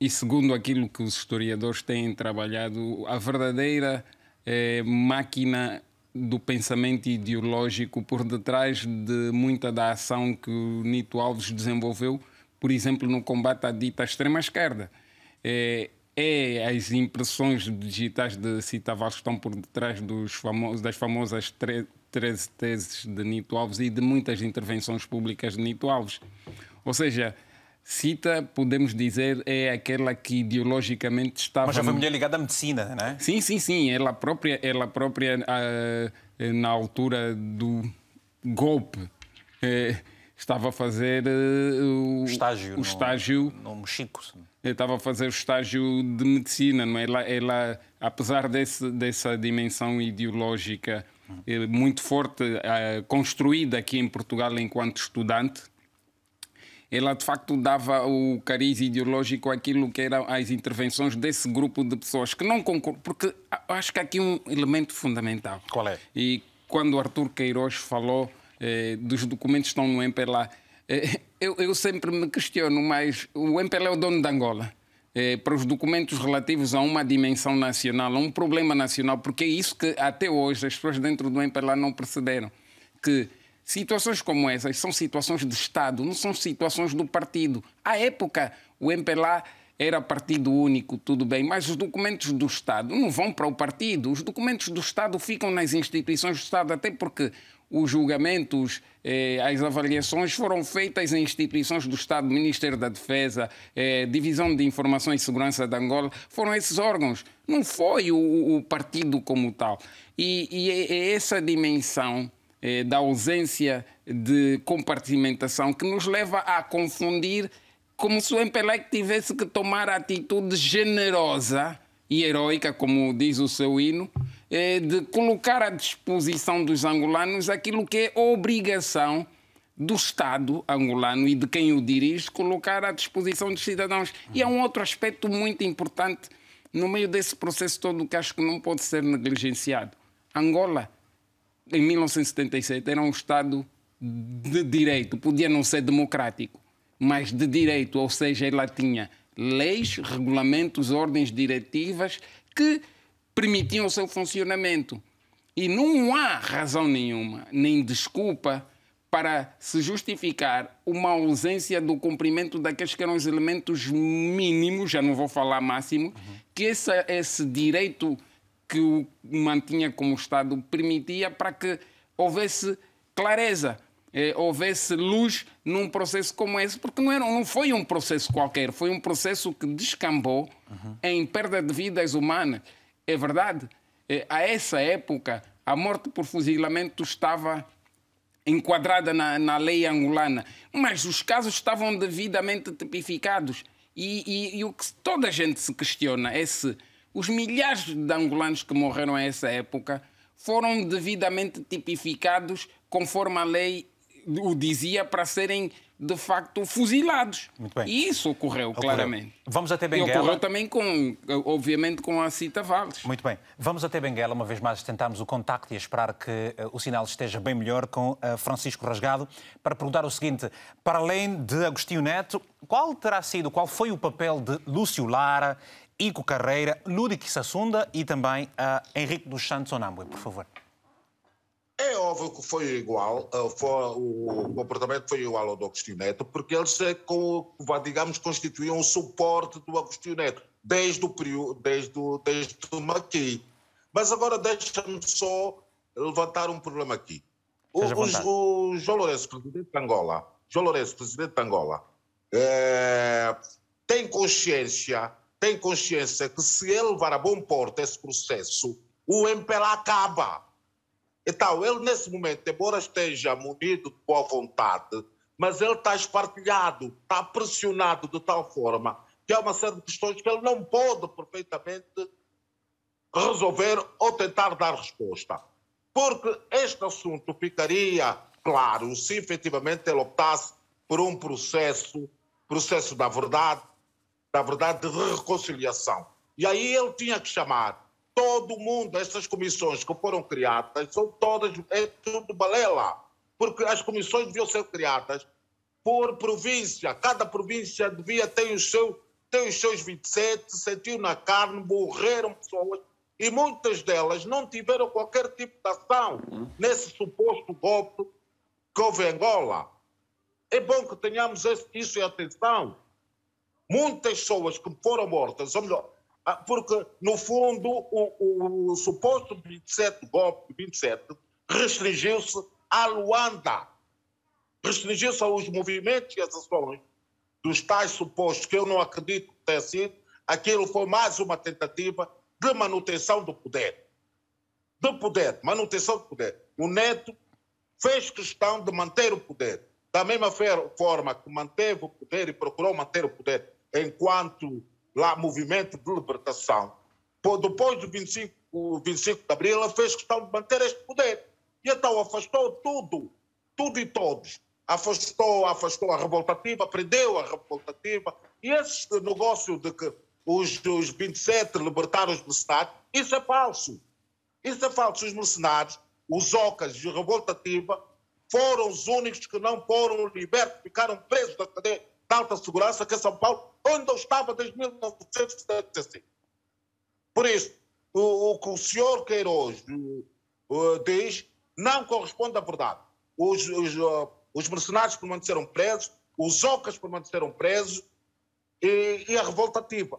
e segundo aquilo que os historiadores têm trabalhado, a verdadeira eh, máquina do pensamento ideológico por detrás de muita da ação que o Nito Alves desenvolveu, por exemplo, no combate à dita extrema-esquerda. É, é, as impressões digitais de Cita Valls que estão por detrás das famosas 13 teses de Nito Alves e de muitas intervenções públicas de Nito Alves. Ou seja, Cita, podemos dizer, é aquela que ideologicamente estava. Mas já foi mulher ligada à medicina, não é? Sim, sim, sim. Ela própria, ela própria uh, na altura do golpe, uh, estava a fazer uh, o estágio. O estágio no, no Chico. Estava a fazer o estágio de medicina, não é? Ela, ela apesar desse, dessa dimensão ideológica muito forte, construída aqui em Portugal enquanto estudante ela de facto dava o cariz ideológico àquilo que eram as intervenções desse grupo de pessoas que não concordam, porque acho que há aqui um elemento fundamental. Qual é? E quando o Arthur Queiroz falou eh, dos documentos que estão no MPLA, eh, <laughs> eu, eu, sempre me questiono, mas o MPLA é o dono de Angola. Eh, para os documentos relativos a uma dimensão nacional, a um problema nacional, porque é isso que até hoje as pessoas dentro do MPLA não perceberam. Que Situações como essas são situações de Estado, não são situações do partido. À época, o MPLA era partido único, tudo bem, mas os documentos do Estado não vão para o partido. Os documentos do Estado ficam nas instituições do Estado, até porque os julgamentos, eh, as avaliações foram feitas em instituições do Estado, Ministério da Defesa, eh, Divisão de Informação e Segurança de Angola, foram esses órgãos, não foi o, o partido como tal. E, e é, é essa dimensão eh, da ausência de compartimentação que nos leva a confundir como se o MPLA tivesse que tomar a atitude generosa e heroica, como diz o seu hino, eh, de colocar à disposição dos angolanos aquilo que é obrigação do Estado angolano e de quem o dirige colocar à disposição dos cidadãos. E há um outro aspecto muito importante no meio desse processo todo que acho que não pode ser negligenciado. Angola em 1977 era um Estado de direito, podia não ser democrático, mas de direito, ou seja, ela tinha leis, regulamentos, ordens diretivas que permitiam o seu funcionamento. E não há razão nenhuma, nem desculpa, para se justificar uma ausência do cumprimento daqueles que eram os elementos mínimos, já não vou falar máximo, que esse, esse direito que o mantinha como Estado permitia para que houvesse clareza, eh, houvesse luz num processo como esse, porque não, era, não foi um processo qualquer, foi um processo que descambou uhum. em perda de vidas humanas. É verdade, eh, a essa época, a morte por fuzilamento estava enquadrada na, na lei angolana, mas os casos estavam devidamente tipificados. E, e, e o que toda a gente se questiona é se os milhares de angolanos que morreram a essa época foram devidamente tipificados conforme a lei o dizia para serem de facto fuzilados. E isso ocorreu, ocorreu, claramente. Vamos até Benguela. E ocorreu também com, obviamente, com a Cita Valles. Muito bem. Vamos até Benguela, uma vez mais tentarmos o contacto e esperar que uh, o sinal esteja bem melhor com uh, Francisco Rasgado para perguntar o seguinte: para além de Agostinho Neto, qual terá sido, qual foi o papel de Lúcio Lara Ico Carreira, Lúdico Sassunda e também a Henrique dos Santos Onambue, por favor. É óbvio que foi igual, eh, foi, o comportamento foi igual ao do Agostinho Neto, porque eles, é digamos, constituíam o suporte do Agostinho Neto, desde o período, desde o, desde o Maqui. Mas agora deixa-me só levantar um problema aqui. O, o, o João Lourenço, presidente de Angola, João Lourenço, presidente de Angola, é, tem consciência tem consciência que se ele levar a bom porto esse processo, o MPLA acaba. Então, ele nesse momento, embora esteja munido de boa vontade, mas ele está espartilhado, está pressionado de tal forma que há uma série de questões que ele não pode perfeitamente resolver ou tentar dar resposta. Porque este assunto ficaria claro se efetivamente ele optasse por um processo, processo da verdade, da verdade de reconciliação. E aí ele tinha que chamar todo mundo, essas comissões que foram criadas, são todas, é tudo balela, porque as comissões deviam ser criadas por província, cada província devia ter os seus, ter os seus 27, sentiu na carne, morreram pessoas, e muitas delas não tiveram qualquer tipo de ação nesse suposto golpe que houve em Angola. É bom que tenhamos isso em atenção. Muitas pessoas que foram mortas, ou melhor, ah, porque, no fundo, o, o, o suposto 27 golpe 27 restringiu-se à Luanda, restringiu-se aos movimentos e às ações dos tais supostos, que eu não acredito que tenha sido, aquilo foi mais uma tentativa de manutenção do poder. Do poder, manutenção do poder. O Neto fez questão de manter o poder. Da mesma forma que manteve o poder e procurou manter o poder enquanto lá movimento de libertação, depois do 25, 25 de abril, ele fez questão de manter este poder. E então afastou tudo, tudo e todos. Afastou, afastou a revoltativa, prendeu a revoltativa. E esse negócio de que os, os 27 libertaram os mercenários, isso é falso. Isso é falso. Os mercenários, os ocas e a revoltativa foram os únicos que não foram libertos, ficaram presos da cadeia de alta segurança que é São Paulo, onde eu estava desde 1975. Por isso, o, o que o senhor Queiroz uh, diz não corresponde à verdade. Os, os, uh, os mercenários permaneceram presos, os ocas permaneceram presos e, e a revoltativa.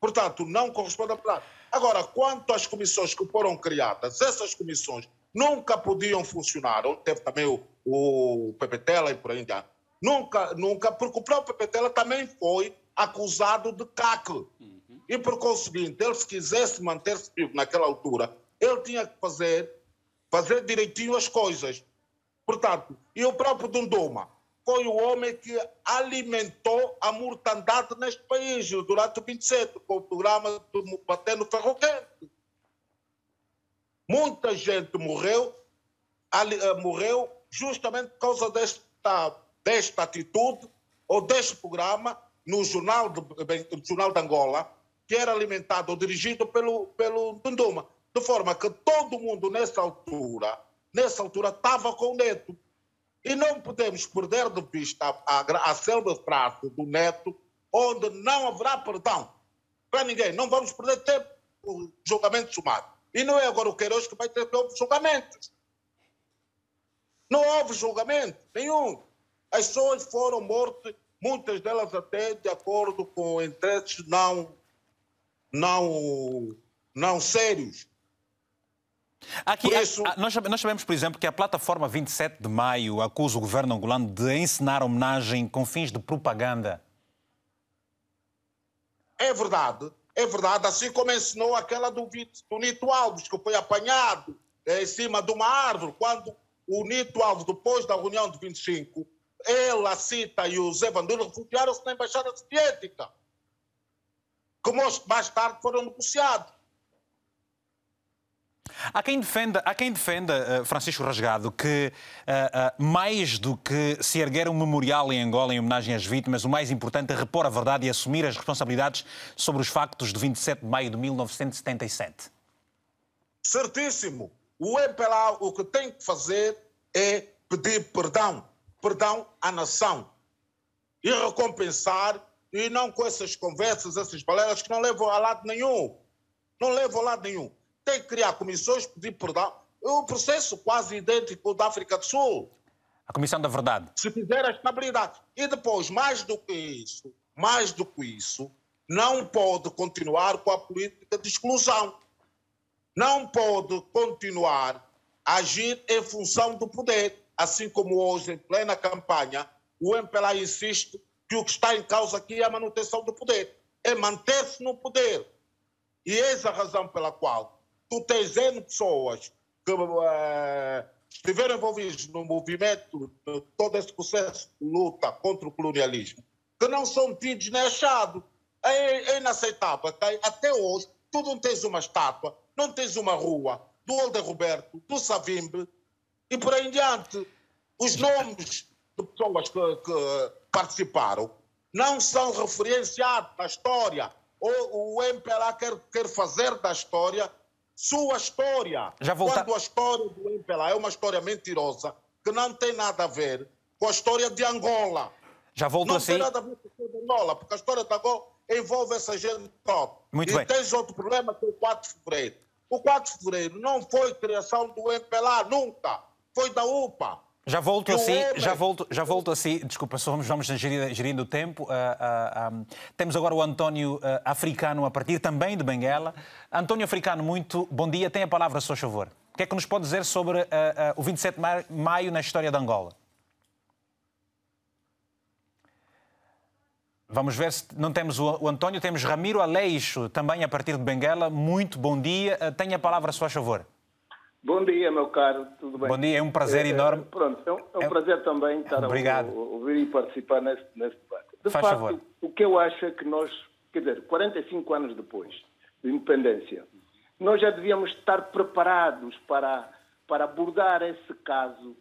Portanto, não corresponde à verdade. Agora, quanto às comissões que foram criadas, essas comissões nunca podiam funcionar. Teve também o, o PPTela e por aí em diante. Nunca, nunca, porque o próprio PPTela também foi acusado de CAC. Uhum. E por conseguinte, ele se quisesse manter-se vivo naquela altura, ele tinha que fazer, fazer direitinho as coisas. Portanto, e o próprio Dunduma, foi o homem que alimentou a mortandade neste país durante o 27, com o programa do Bater no Ferro Quente. Muita gente morreu, ali, uh, morreu justamente por causa desta, desta atitude ou deste programa no Jornal de, no Jornal de Angola, que era alimentado ou dirigido pelo, pelo Dunduma. De forma que todo mundo nessa altura, nessa altura, estava com o Neto. E não podemos perder de vista a, a, a prazo do neto, onde não haverá perdão para ninguém. Não vamos perder tempo o julgamento sumário. E não é agora o Queiroz que vai ter que julgamentos. Não houve julgamento nenhum. As pessoas foram mortas, muitas delas até de acordo com interesses não, não, não sérios. Aqui, isso... nós, sabemos, por exemplo, que a plataforma 27 de maio acusa o governo angolano de ensinar homenagem com fins de propaganda. É verdade, é verdade. Assim como ensinou aquela do, do Nito Alves, que foi apanhado é, em cima de uma árvore, quando o Nito Alves, depois da reunião de 25, ele, a Cita e o Zé Vandula refugiaram-se na Embaixada Soviética, que mais tarde foram negociados. Há quem defenda, há quem defenda uh, Francisco Rasgado, que uh, uh, mais do que se erguer um memorial em Angola em homenagem às vítimas, o mais importante é repor a verdade e assumir as responsabilidades sobre os factos de 27 de maio de 1977. Certíssimo. O MPLA o que tem que fazer é pedir perdão, perdão à nação e recompensar e não com essas conversas, essas balelas que não levam a lado nenhum. Não levam a lado nenhum tem que criar comissões, pedir perdão. É um processo quase idêntico da África do Sul. A Comissão da Verdade. Se fizer a estabilidade. E depois, mais do que isso, mais do que isso, não pode continuar com a política de exclusão. Não pode continuar a agir em função do poder. Assim como hoje, em plena campanha, o MPLA insiste que o que está em causa aqui é a manutenção do poder. É manter-se no poder. E eis a razão pela qual tu tens N pessoas que uh, estiveram envolvidas no movimento de todo esse processo de luta contra o colonialismo, que não são tidos nem achados. É, é inaceitável. Até hoje, tu não tens uma estátua, não tens uma rua do Older Roberto, do Savimbe e por aí em diante. Os nomes de pessoas que, que participaram não são referenciados na história. Ou o MPLA quer, quer fazer da história sua história. Já volta... Quando a história do MPLA é uma história mentirosa, que não tem nada a ver com a história de Angola. Já volto não assim. tem nada a ver com a história de Angola, porque a história de Angola envolve essa gente toda. Muito e bem. tens outro problema que é o 4 de fevereiro. O 4 de fevereiro não foi criação do MPLA, nunca. Foi da UPA. Já volto assim, já volto, já volto assim. Desculpa, só vamos, vamos gerir- gerindo o tempo. Ah, ah, ah, temos agora o António ah, Africano a partir também de Benguela. António Africano, muito bom dia. Tem a palavra, se faz favor. O que é que nos pode dizer sobre ah, ah, o 27 de ma- maio na história de Angola? Vamos ver se não temos o, o António, temos Ramiro Aleixo, também a partir de Benguela. Muito bom dia. Tenha a palavra, se faz favor. Bom dia, meu caro, tudo bem? Bom dia, é um prazer É, enorme. Pronto, é um, é um É- prazer também estar Obrigado. a ou- ouvir e participar neste, neste debate. De Faz facto, favor. o que eu acho é que nós, quer dizer, 45 anos depois de independência, nós já devíamos estar preparados para, para abordar esse caso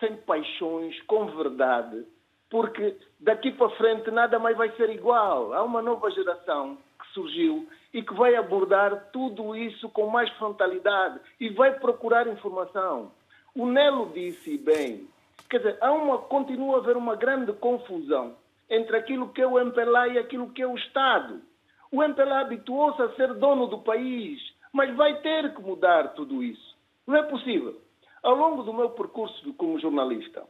sem paixões, com verdade, porque daqui para frente nada mais vai ser igual. Há uma nova geração que surgiu e que vai abordar tudo isso com mais frontalidade e vai procurar informação. O Nelo disse bem, quer dizer, há uma, continua a haver uma grande confusão entre aquilo que é o MPLA e aquilo que é o Estado. O MPLA habituou-se a ser dono do país, mas vai ter que mudar tudo isso. Não é possível. Ao longo do meu percurso como jornalista,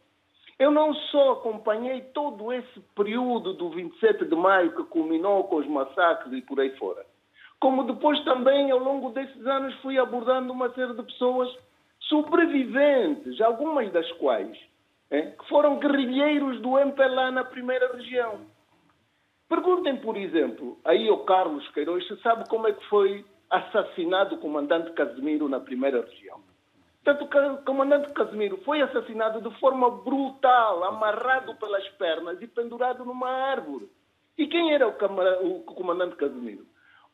eu não só acompanhei todo esse período do 27 de maio que culminou com os massacres e por aí fora, como depois também, ao longo desses anos, fui abordando uma série de pessoas sobreviventes, algumas das quais eh, que foram guerrilheiros do MPLA na primeira região. Perguntem, por exemplo, aí ao Carlos Queiroz se sabe como é que foi assassinado o comandante Casimiro na primeira região. Portanto, o comandante Casimiro foi assassinado de forma brutal, amarrado pelas pernas e pendurado numa árvore. E quem era o comandante Casimiro?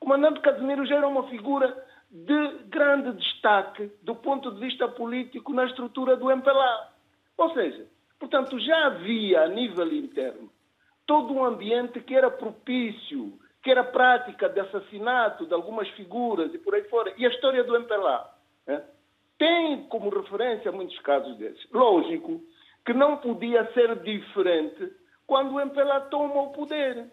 O comandante Casimiro já era uma figura de grande destaque do ponto de vista político na estrutura do MPLA. Ou seja, portanto, já havia a nível interno todo um ambiente que era propício, que era prática de assassinato de algumas figuras e por aí fora. E a história do MPLA né, tem como referência muitos casos desses. Lógico que não podia ser diferente quando o MPLA toma o poder.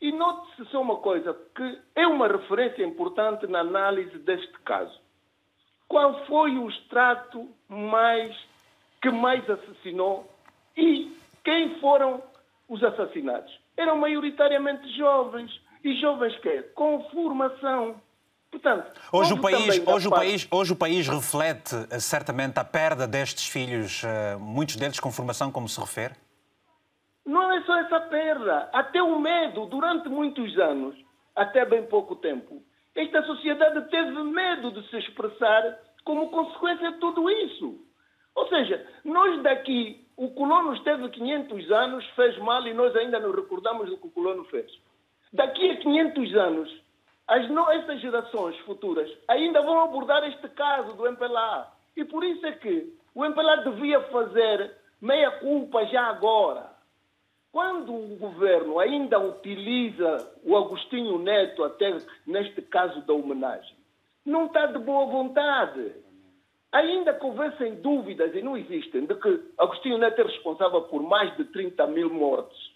E note-se só uma coisa, que é uma referência importante na análise deste caso. Qual foi o extrato mais que mais assassinou e quem foram os assassinados? Eram maioritariamente jovens. E jovens que Com formação. Portanto, Hoje o, país, hoje, o país, hoje o país reflete eh, certamente a perda destes filhos, eh, muitos deles com formação, como se refere. Não é só essa perda, até o medo, durante muitos anos, até bem pouco tempo, esta sociedade teve medo de se expressar como consequência de tudo isso. Ou seja, nós daqui, o colono esteve 500 anos, fez mal e nós ainda não recordamos do que o colono fez. Daqui a 500 anos, as no- essas gerações futuras ainda vão abordar este caso do MPLA. E por isso é que o MPLA devia fazer meia culpa já agora. Quando o governo ainda utiliza o Agostinho Neto, até neste caso da homenagem, não está de boa vontade. Ainda que houvessem dúvidas, e não existem, de que Agostinho Neto é responsável por mais de 30 mil mortes.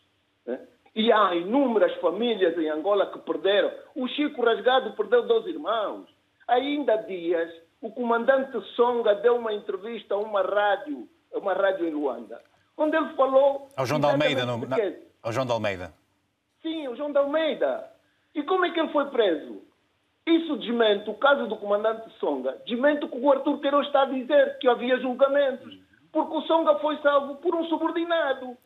né? E há inúmeras famílias em Angola que perderam. O Chico Rasgado perdeu dois irmãos. Ainda há dias, o comandante Songa deu uma entrevista a uma rádio, uma rádio em Luanda, onde ele falou... Ao João de Almeida. No, de na- ao João de Almeida. Sim, o João de Almeida. E como é que ele foi preso? Isso desmente o caso do comandante Songa, desmente o que o Arthur Queiroz está a dizer, que havia julgamentos, porque o Songa foi salvo por um subordinado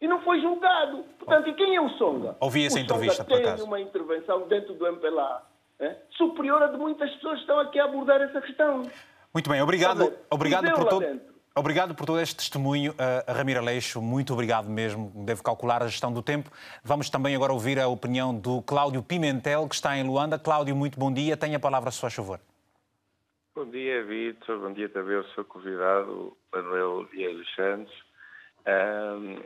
e não foi julgado. Portanto, e quem é o Songa? Ouvi essa o entrevista, Songa por tem acaso. uma intervenção dentro do MPLA é, superior a de muitas pessoas que estão aqui a abordar essa questão. Muito bem, obrigado, obrigado, por todo. Obrigado por todo este testemunho, uh, Ramiro Aleixo. Muito obrigado mesmo. Devo calcular a gestão do tempo. Vamos também agora ouvir a opinião do Cláudio Pimentel, que está em Luanda. Cláudio, muito bom dia. Tenha a palavra, se faz favor. Bom dia, Vitor. Bom dia também ao seu convidado, Manuel dos Santos.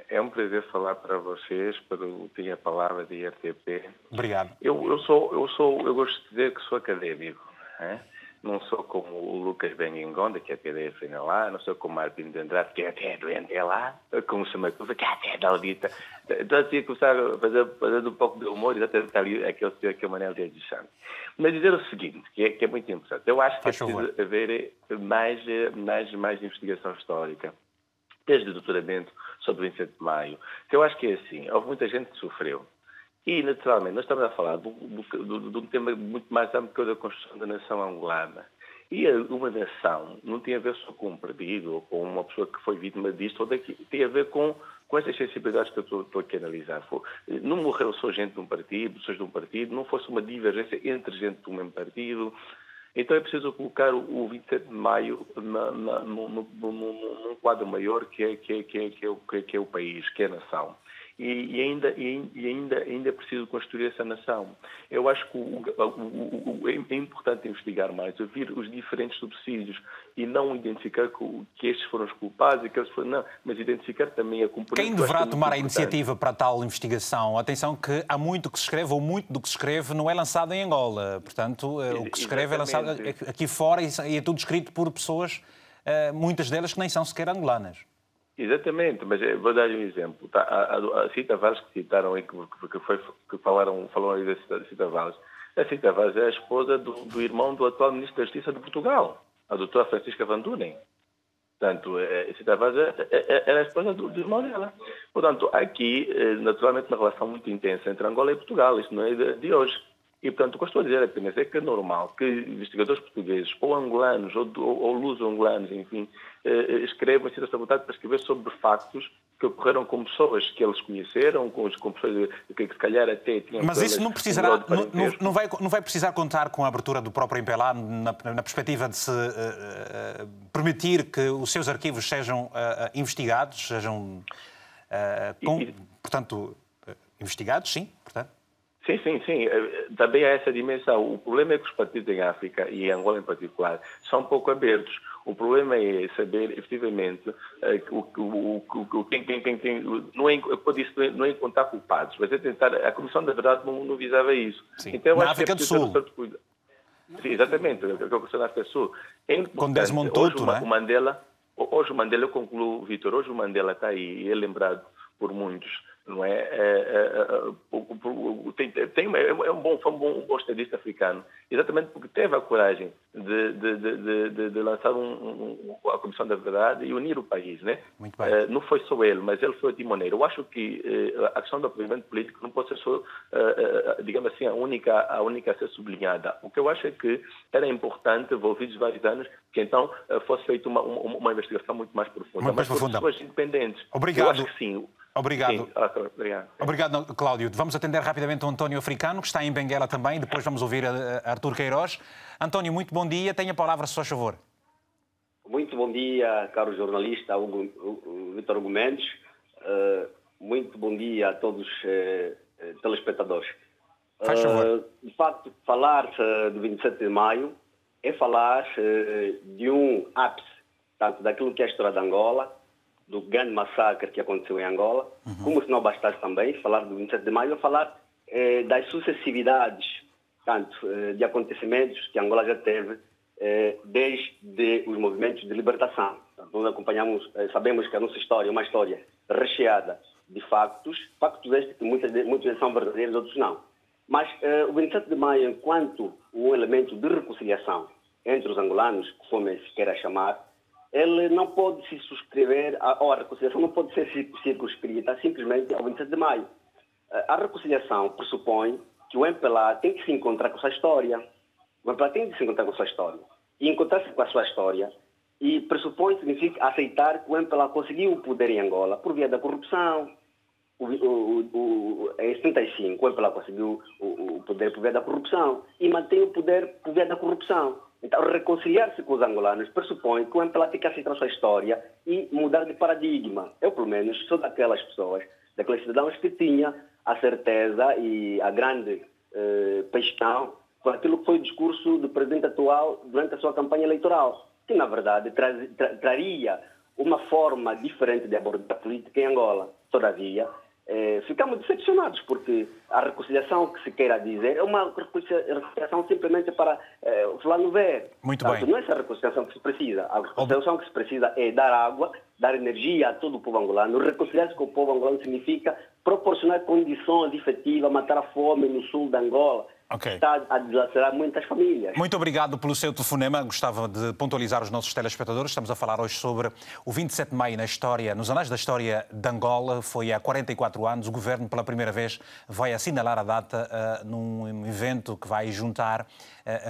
é um prazer falar para vocês, para o Tinha Palavra de IRTP. Obrigado. Eu, eu, sou, eu, sou, eu gosto de dizer que sou académico. É? Não sou como o Lucas Benguingonda, que é académico lá, não sou como o Martin de Andrade, que é até doente lá, como o Samacuva, que é até daudita. Então, tinha que começar a fazer, fazer um pouco de humor e até estar ali aquele senhor que é o Manel de Santos. Mas dizer o seguinte, que é, que é muito importante. Eu acho que é preciso haver mais, mais, mais investigação histórica desde o doutoramento sobre o 27 de maio, que eu acho que é assim, houve muita gente que sofreu. E, naturalmente, nós estamos a falar de, um tema muito mais amplo que o da construção da nação angolana. E uma nação não tem a ver só com um perdido ou com uma pessoa que foi vítima disto ou daquilo. Tem a ver com, com essas sensibilidades que eu estou, aqui a analisar. Não morreu só gente de um partido, pessoas de um partido, não fosse uma divergência entre gente do mesmo partido, então é preciso colocar o 27 de maio num, quadro maior que é, que, é, que, é, que, é, que é o país, que é a nação e, e, ainda, e, ainda, ainda é preciso construir essa nação. Eu acho que o, o, o, é importante investigar mais, ouvir os diferentes subsídios e não identificar que, que estes foram os culpados e que eles foram, não, mas identificar também a componente. Quem deverá que tomar a iniciativa para tal investigação? Atenção que há muito que se escreve, ou muito do que se escreve não é lançado em Angola. Portanto, eh, o que se escreve Exatamente. é lançado aqui fora e é tudo escrito por pessoas, eh, muitas delas que nem são sequer angolanas. Exatamente, mas vou dar um exemplo. Tá, a, a, a Cita Vaz que citaram aí, que, que, foi, que falaram, falaram aí da Cita, Cita a Cita Vaz é a esposa do, do, irmão do atual Ministro da Justiça de Portugal, a doutora Francisca Van Dunen. Portanto, a Cita Vaz é, é, é, era a esposa do, do, irmão dela. Portanto, aqui, eh, naturalmente, uma relação muito intensa entre Angola e Portugal. Isto não é de, de hoje. E, portanto, o que eu estou a dizer apenas é que é normal que investigadores portugueses, ou angolanos, ou, ou, ou luso-angolanos, enfim, eh, eh escrevam a situação vontade para escrever sobre factos que ocorreram com pessoas que eles conheceram, com, com pessoas que, que se calhar até tinham... Mas isso não precisará, não, não, vai, não vai precisar contar com a abertura do próprio MPLA na, na perspectiva de se uh, uh, permitir que os seus arquivos sejam uh, investigados, sejam, com, e, portanto, investigados, sim, portanto? Sim, sim, sim. Eh, também há essa dimensão. O problema é que os partidos em África, e em Angola em particular, são pouco abertos. O problema é saber, efetivamente, o, o, o, quem, quem, quem, quem, não, é, disse, não é encontrar culpados, mas é tentar. A Comissão da Verdade não, não visava isso. Sim. Então, Na África é do Sul. Sim, exatamente, é a Comissão da África do Sul. É Com Desmond Tutu, não é? O Mandela, hoje o Mandela, eu concluo, Vitor, hoje o Mandela está aí e é lembrado por muitos não é? é, é, é tem, tem, é um bom, foi um bom, um africano, exatamente porque teve a coragem de, de, de, de lançar um, um, a Comissão da Verdade e unir o país, né? Muito bem. Não foi só ele, mas ele foi o timoneiro. Eu acho que a questão do apoiamento político não pode ser só, digamos assim, a única, a única a ser sublinhada. O que eu acho é que era importante, envolvidos vários anos, que então fosse feita uma, uma, uma, investigação muito mais profunda. Muito mais mas profunda. pessoas independentes. Obrigado. Eu acho que sim. Obrigado. Sim, obrigado. Obrigado, Cláudio. Vamos atender rapidamente o António Africano, que está em Benguela também. Depois vamos ouvir a Artur Queiroz. António, muito bom dia. Tenha a palavra, se faz favor. Muito bom dia, caro jornalista Hugo, Vitor Gomes. Uh, muito bom dia a todos os uh, telespectadores. Faz favor. Uh, de facto, falar do 27 de maio é falar de um ápice, tanto daquilo que é a história de Angola, do grande massacre que aconteceu em Angola, uhum. como se não bastasse também falar do 27 de maio, falar eh, das sucessividades, tanto eh, de acontecimentos que Angola já teve eh, desde os movimentos de libertação. Nós acompanhamos, eh, sabemos que a nossa história é uma história recheada de factos, factos estes que muitos, muitos são verdadeiros, outros não. Mas eh, o 27 de maio, enquanto um elemento de reconciliação entre os angolanos, que como se queira chamar, ele não pode se subscrever, ou a reconciliação não pode ser circunscrita simplesmente ao 27 de maio. A reconciliação pressupõe que o MPLA tem que se encontrar com a sua história. O MPLA tem que se encontrar com a sua história. E encontrar-se com a sua história e pressupõe, significa aceitar que o MPLA conseguiu o poder em Angola por via da corrupção. O, o, o, em 75, o MPLA conseguiu o, o poder por via da corrupção e mantém o poder por via da corrupção. Então, reconciliar-se com os angolanos pressupõe que o MPLA tem que aceitar a sua história e mudar de paradigma. Eu, pelo menos, sou daquelas pessoas, daqueles cidadãos que tinha a certeza e a grande eh, paixão por aquilo que foi o discurso do presidente atual durante a sua campanha eleitoral, que, na verdade, tra tra traria uma forma diferente de abordar a política em Angola. Todavia, eh, ficamos decepcionados, porque a reconciliação que se queira dizer é uma reconciliação simplesmente para eh, o fulano ver. Muito Portanto, bem. Não é essa a reconciliação que se precisa. A reconciliação que se precisa é dar água, dar energia a todo o povo angolano. Reconciliar-se com o povo angolano significa proporcionar condições efetivas, matar a fome no sul de Angola, Ok. que está a deslacerar muitas famílias. Muito obrigado pelo seu telefonema. Gostava de pontualizar os nossos telespectadores. Estamos a falar hoje sobre o 27 de maio na história, nos anais da história de Angola. Foi há 44 anos. O governo, pela primeira vez, vai assinalar a data uh, num evento que vai juntar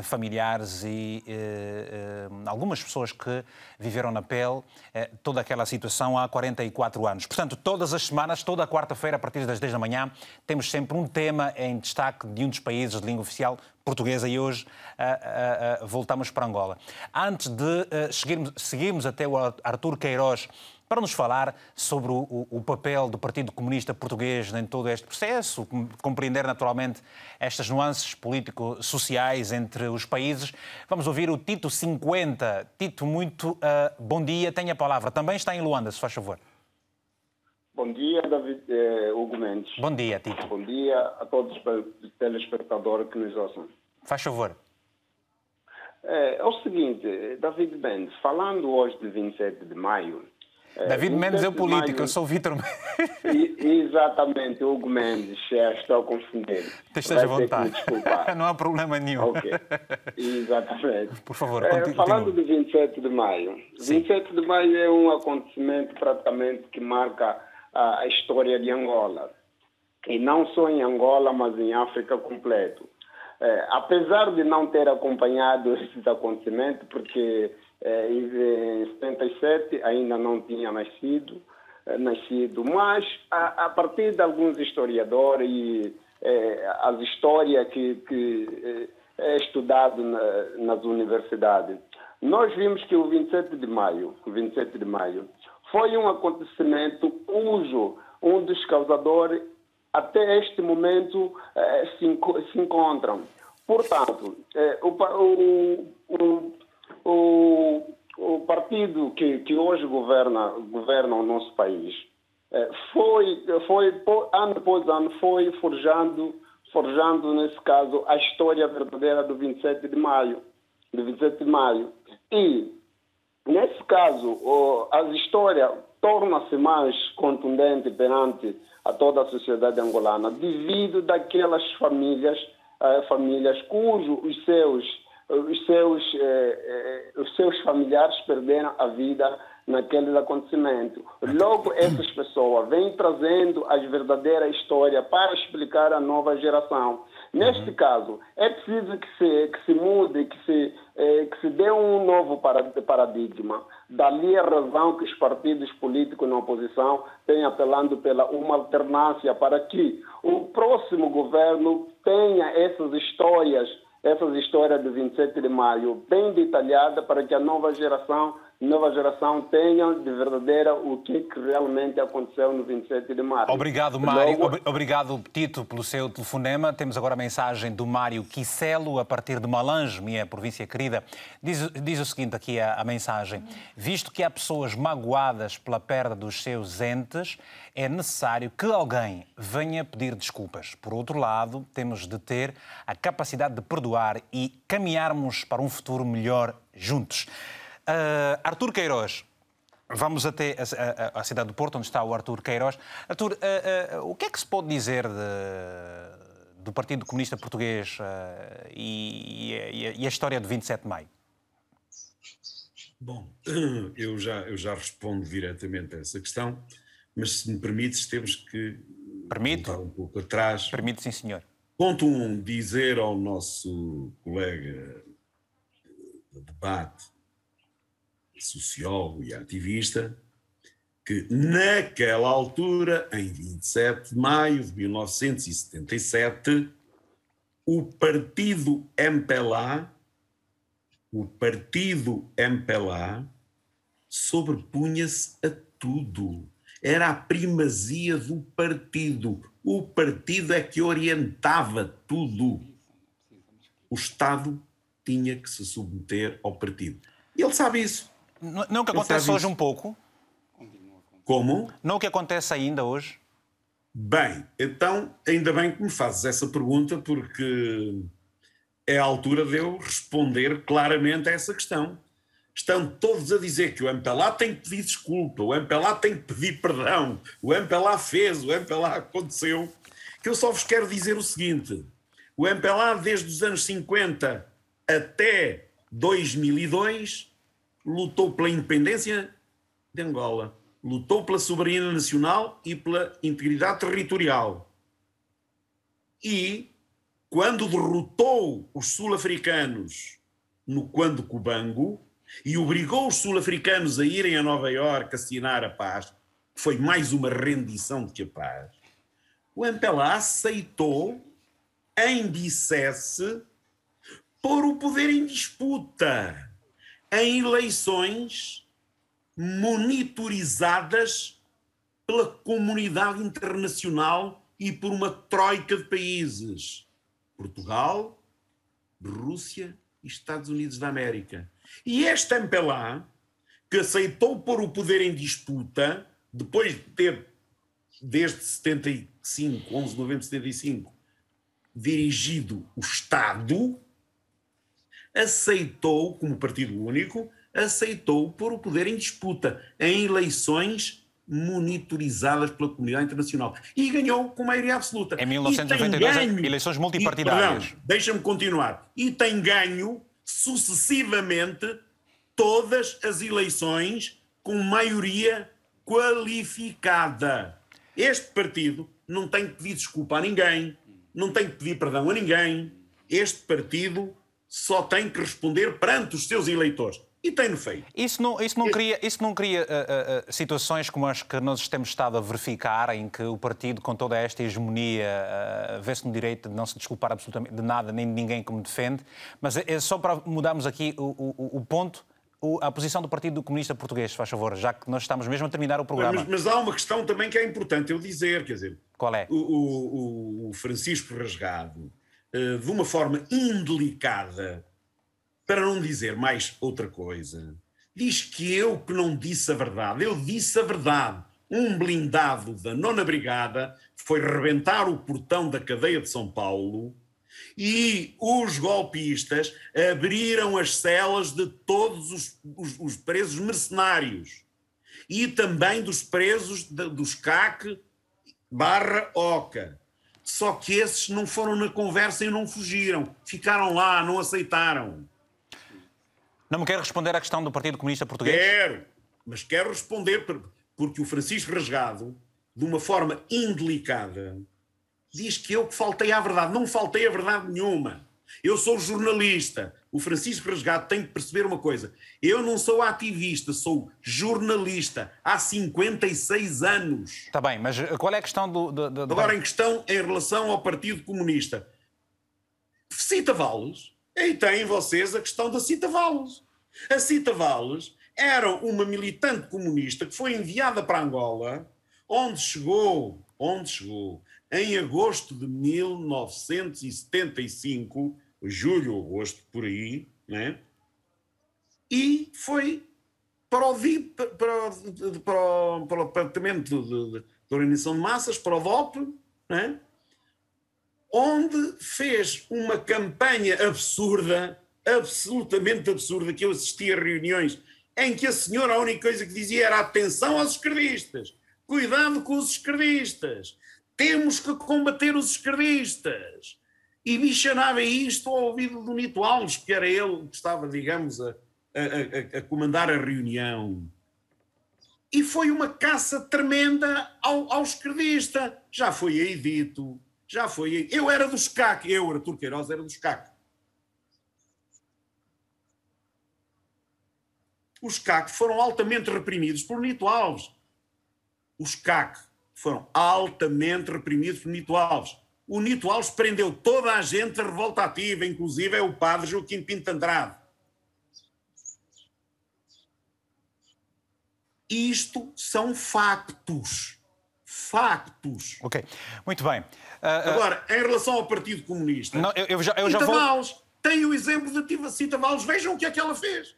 familiares e uh, algumas pessoas que viveram na pele toda aquela situação há 44 anos. Portanto, todas as semanas, toda quarta-feira, a partir das 10 da manhã, temos sempre um tema em destaque de um dos países de língua oficial portuguesa e hoje voltamos para Angola. Antes de seguirmos, seguirmos até o Artur Queiroz para nos falar sobre o, o, papel do Partido Comunista Português em todo este processo, compreender naturalmente estas nuances político-sociais entre os países. Vamos ouvir o Tito 50. Tito, muito bom dia, tenha a palavra. Também está em Luanda, se faz favor. Bom dia, David eh, Hugo Mendes. Bom dia, Tito. Bom dia a todos os telespectadores que nos ouçam. Faz favor. É, é, o seguinte, David Mendes, falando hoje de 27 de maio. David Mendes é o político, maio, eu sou o Vitor Mendes. Exatamente, Hugo Mendes, já estou a confundir. Esteja à vontade. <laughs> Não há problema nenhum. Ok, exatamente. Por favor, é, continue. Falando de 27 de maio. Sim. 27 de maio é um acontecimento praticamente que marca a história de Angola. E não só em Angola, mas em África completo. É, apesar de não ter acompanhado <laughs> esses acontecimentos, porque é, em 77 ainda não tinha nascido, é, nascido mas a, a, partir de alguns historiadores e as histórias que, que é estudado na, nas universidades, nós vimos que o 27 de maio, 27 de maio, foi um acontecimento cujo um dos causadores até este momento se, se, encontram. Portanto, o, o, o, o, partido que, que hoje governa, governa o nosso país eh, foi, foi, ano após ano, foi forjando, forjando, nesse caso, a história verdadeira do 27 de maio. Do 27 de maio. E Nesse caso, a história torna-se mais contundente perante a toda a sociedade angolana devido daquelas famílias, eh, famílias cujos os seus, os seus, eh, eh, os seus familiares perderam a vida naqueles acontecimentos. Logo, essas pessoas vêm trazendo as verdadeiras histórias para explicar à nova geração. Neste caso, é preciso que se, que se mude, que se, eh, que se dê um novo paradigma. Dali a razão que os partidos políticos na oposição têm apelando pela uma alternância para que o próximo governo tenha essas histórias, essas histórias do 27 de maio bem detalhadas para que a nova geração nova geração tenha de verdadeira o que, que realmente aconteceu no 27 de março. Obrigado, Mário. Logo... Obrigado, Tito, pelo seu telefonema. Temos agora a mensagem do Mário Quicelo, a partir de Malange, minha província querida. Diz, diz o seguinte aqui a, a mensagem. Visto que há pessoas magoadas pela perda dos seus entes, é necessário que alguém venha pedir desculpas. Por outro lado, temos de ter a capacidade de perdoar e caminharmos para um futuro melhor juntos. Uh, Artur Queiroz, vamos até a, a, a, cidade do Porto, onde está o Artur Queiroz. Artur, uh, uh, o que é que se pode dizer de, do Partido Comunista Português e, e, e, a história de 27 de maio? Bom, <clears throat> eu já, eu já respondo diretamente a essa questão, mas se me permites, temos que Permito? voltar um pouco atrás. Permite, sim, senhor. Ponto 1, um, dizer ao nosso colega de debate sociólogo e ativista, que naquela altura, em 27 de maio de 1977, o partido MPLA, o partido MPLA, sobrepunha-se a tudo. Era a primazia do partido. O partido é que orientava tudo. O Estado tinha que se submeter ao partido. E ele sabe isso. Não, que acontece hoje um pouco? Como? Não o que acontece ainda hoje? Bem, então ainda bem que me fazes essa pergunta, porque é a altura de eu responder claramente a essa questão. Estão todos a dizer que o MPLA tem que pedir desculpa, o MPLA tem que pedir perdão, o MPLA fez, o MPLA aconteceu. Que eu só vos quero dizer o seguinte: o MPLA, desde os anos 50 até 2002, lutou pela independência de Angola, lutou pela soberania nacional e pela integridade territorial. E, quando derrotou os sul-africanos no Quando Cubango e obrigou os sul-africanos a irem a Nova Iorque assinar a paz, que foi mais uma rendição do que a paz, o MPLA aceitou, em Bicesse, pôr o poder em disputa em eleições monitorizadas pela comunidade internacional e por uma troika de países: Portugal, Rússia e Estados Unidos da América. E este MPLA, que aceitou pôr o poder em disputa, depois de ter, desde 75, 11 de novembro de 75, dirigido o Estado, aceitou, como partido único, aceitou pôr o poder em disputa em eleições monitorizadas pela comunidade internacional e ganhou com maioria absoluta. Em 1992, ganho, eleições multipartidárias. Deixa-me continuar. E tem ganho sucessivamente todas as eleições com maioria qualificada. Este partido não tem que pedir desculpa a ninguém, não tem que pedir perdão a ninguém. Este partido só tem que responder perante os seus eleitores. E tem-no feito. Isso não, isso não cria, isso não cria uh, uh, situações como as que nós temos estado a verificar, em que o partido, com toda esta hegemonia, uh, vê-se no direito de não se desculpar absolutamente de nada, nem de ninguém como defende. Mas é só para mudarmos aqui o, o, o ponto, a posição do Partido Comunista Português, faz favor, já que nós estamos mesmo a terminar o programa. Mas, mas há uma questão também que é importante eu dizer, quer dizer... Qual é? O, o Francisco Rasgado de uma forma indelicada, para não dizer mais outra coisa, diz que eu que não disse a verdade. Eu disse a verdade. Um blindado da nona brigada foi rebentar o portão da cadeia de São Paulo e os golpistas abriram as celas de todos os, os, os presos mercenários e também dos presos de, dos CAC barra OCA. Só que esses não foram na conversa e não fugiram. Ficaram lá, não aceitaram. Não me quer responder à questão do Partido Comunista Português? Quero, mas quero responder porque o Francisco Rasgado, de uma forma indelicada, diz que eu que faltei à verdade. Não faltei a verdade nenhuma. Eu sou jornalista. O Francisco Rasgado tem que perceber uma coisa. Eu não sou ativista, sou jornalista há 56 anos. Está bem, mas qual é a questão do. do, do... Agora, em questão em relação ao Partido Comunista. Cita Valles, aí têm vocês a questão da Cita Valles. A Cita Valles era uma militante comunista que foi enviada para Angola, onde chegou, onde chegou, em agosto de 1975 julho, agosto, por aí, né? e foi para o, para, para, para, para o Departamento de, de, de, Organização de Massas, para o DOP, né? onde fez uma campanha absurda, absolutamente absurda, que eu assisti a reuniões em que a senhora a única coisa que dizia era atenção aos esquerdistas, cuidado com os esquerdistas, temos que combater os esquerdistas e bichanava isto ao ouvido do Nito Alves, que era ele que estava, digamos, a, a, a, a comandar a reunião. E foi uma caça tremenda ao, ao esquerdista. Já foi aí dito, já foi aí. Eu era dos CAC, eu, Artur Queiroz, era dos CAC. Os CAC foram altamente reprimidos por Nito Alves. Os CAC foram altamente reprimidos por Nito Alves o Nito Alves prendeu toda a gente da revolta ativa, inclusive é o padre Joaquim Pinto Andrade. Isto são factos. Factos. Ok, muito bem. Uh, uh... Agora, em relação ao Partido Comunista, não, eu, eu já, eu já vou... Tem o exemplo da Cita Valles. Vejam o que é que ela fez.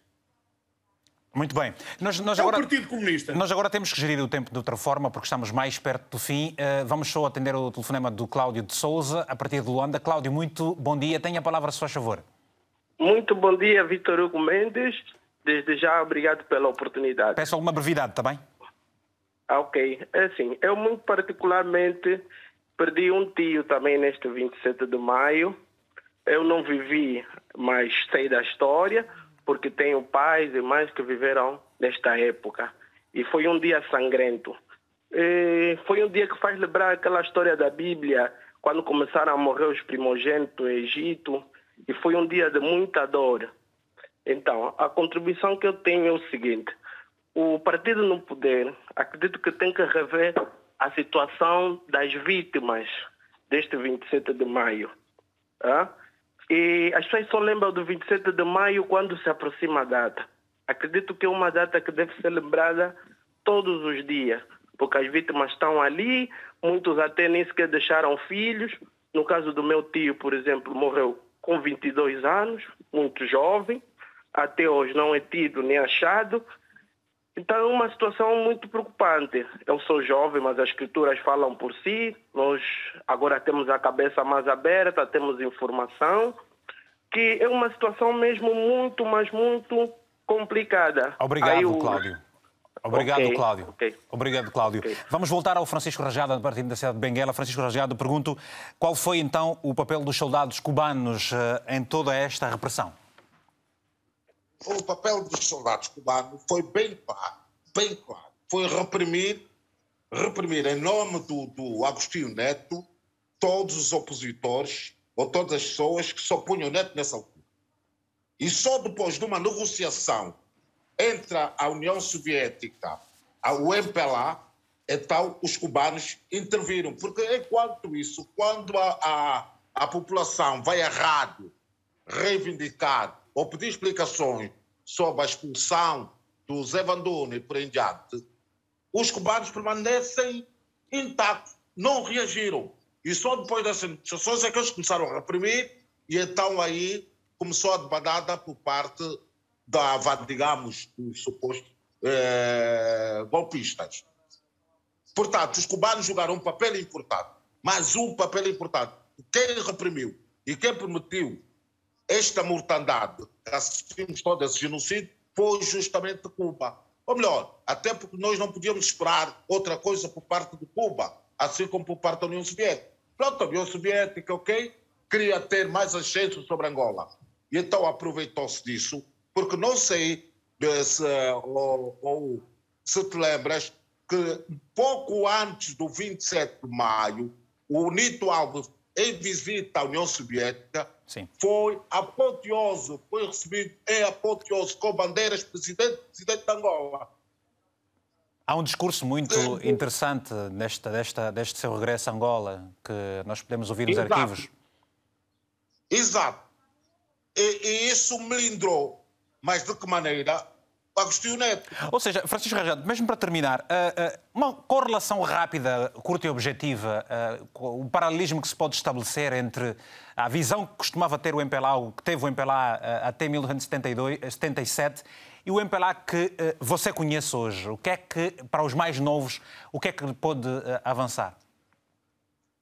Muito bem. Nós, nós é agora, o Partido Comunista. Nós agora temos que gerir o tempo de outra forma, porque estamos mais perto do fim. Uh, vamos só atender o telefonema do Cláudio de Souza, a partir de Luanda. Cláudio, muito bom dia. Tenha a palavra, se faz favor. Muito bom dia, Vitor Hugo Mendes. Desde já, obrigado pela oportunidade. Peço alguma brevidade, está bem? Ah, ok. É assim, eu muito particularmente perdi um tio também neste 27 de maio. Eu não vivi, mas sei da história porque tenho pais e mães que viveram nesta época. E foi um dia sangrento. E foi um dia que faz lembrar aquela história da Bíblia, quando começaram a morrer os primogênitos no Egito, e foi um dia de muita dor. Então, a contribuição que eu tenho é o seguinte: o partido no poder, acredito que tem que rever a situação das vítimas deste 27 de maio. Ah? E as pessoas só lembram do 27 de maio quando se aproxima a data. Acredito que é uma data que deve ser lembrada todos os dias, porque as vítimas estão ali, muitos até nem sequer deixaram filhos. No caso do meu tio, por exemplo, morreu com 22 anos, muito jovem, até hoje não é tido nem achado. Então é uma situação muito preocupante. Eu sou jovem, mas as escrituras falam por si. Nós agora temos a cabeça mais aberta, temos informação, que é uma situação mesmo muito, mas muito complicada. Obrigado, Aí, Cláudio. Obrigado, okay, Cláudio. Okay. Obrigado, Cláudio. Okay. Vamos voltar ao Francisco Rajada, a partir da cidade de Benguela. Francisco Rajada, pergunto qual foi então o papel dos soldados cubanos uh, em toda esta repressão? O papel dos soldados cubanos foi bem claro, bem claro. Foi reprimir, reprimir em nome do, do Agostinho Neto todos os opositores ou todas as pessoas que se opunham Neto nessa altura. E só depois de uma negociação entre a União Soviética o MPLA, então os cubanos interviram. Porque enquanto isso, quando a, a, a população vai a rádio reivindicar ou pedir explicações sobre a expulsão do Zé Vandone por em diante, os cubanos permanecem intactos, não reagiram. E só depois dessas negociações é que eles começaram a reprimir e então aí começou a debandada por parte da, digamos, dos supostos eh, golpistas. Portanto, os cubanos jogaram um papel importante, mas um papel importante. Quem reprimiu e quem permitiu esta mortandade que assistimos todo esse genocídio foi justamente Cuba. Ou melhor, até porque nós não podíamos esperar outra coisa por parte de Cuba, assim como por parte da União Soviética. Pronto, a União Soviética, ok, queria ter mais ascenso sobre Angola. E então aproveitou-se disso, porque não sei se, ou, ou, se te lembras que pouco antes do 27 de maio, o Nito Alves, em visita à União Soviética, Sim. foi apoteoso, foi recebido em apoteoso com bandeiras presidente, presidente de Angola. Há um discurso muito interessante nesta, desta, deste seu regresso a Angola, que nós podemos ouvir nos Exato. arquivos. Exato. E, e isso melindrou. Mas de que maneira? Agostinho Neto. Ou seja, Francisco Rajado, mesmo para terminar, eh, eh, uma correlação rápida, curta e objetiva, eh, o paralelismo que se pode estabelecer entre a visão que costumava ter o MPLA, que teve o MPLA até 1977, e o MPLA que você conhece hoje. O que é que, para os mais novos, o que é que pode avançar?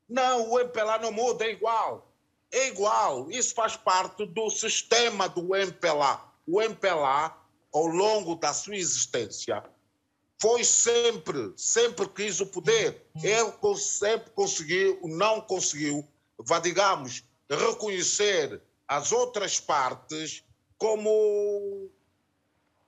Não, o MPLA não muda, é igual. É igual. Isso faz parte do sistema do MPLA. O MPLA ao longo da sua existência, foi sempre, sempre quis o poder. Ele sempre conseguiu, não conseguiu, vá, digamos, reconhecer as outras partes como,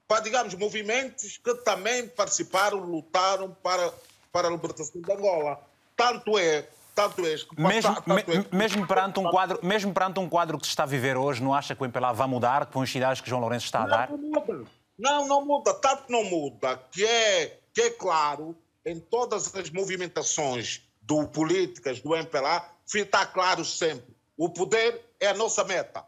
vá, digamos, movimentos que também participaram, lutaram para, para a libertação de Angola. Tanto é tanto é, mesmo, tanto é, mesmo, perante um quadro, mesmo perante um quadro que se está a viver hoje, não acha que o MPLA vai mudar com as cidades que João Lourenço está a dar? Não, não muda. Não, não muda. Tanto não muda que é, que é claro em todas as movimentações do políticas do MPLA, está claro sempre. O poder é a nossa meta.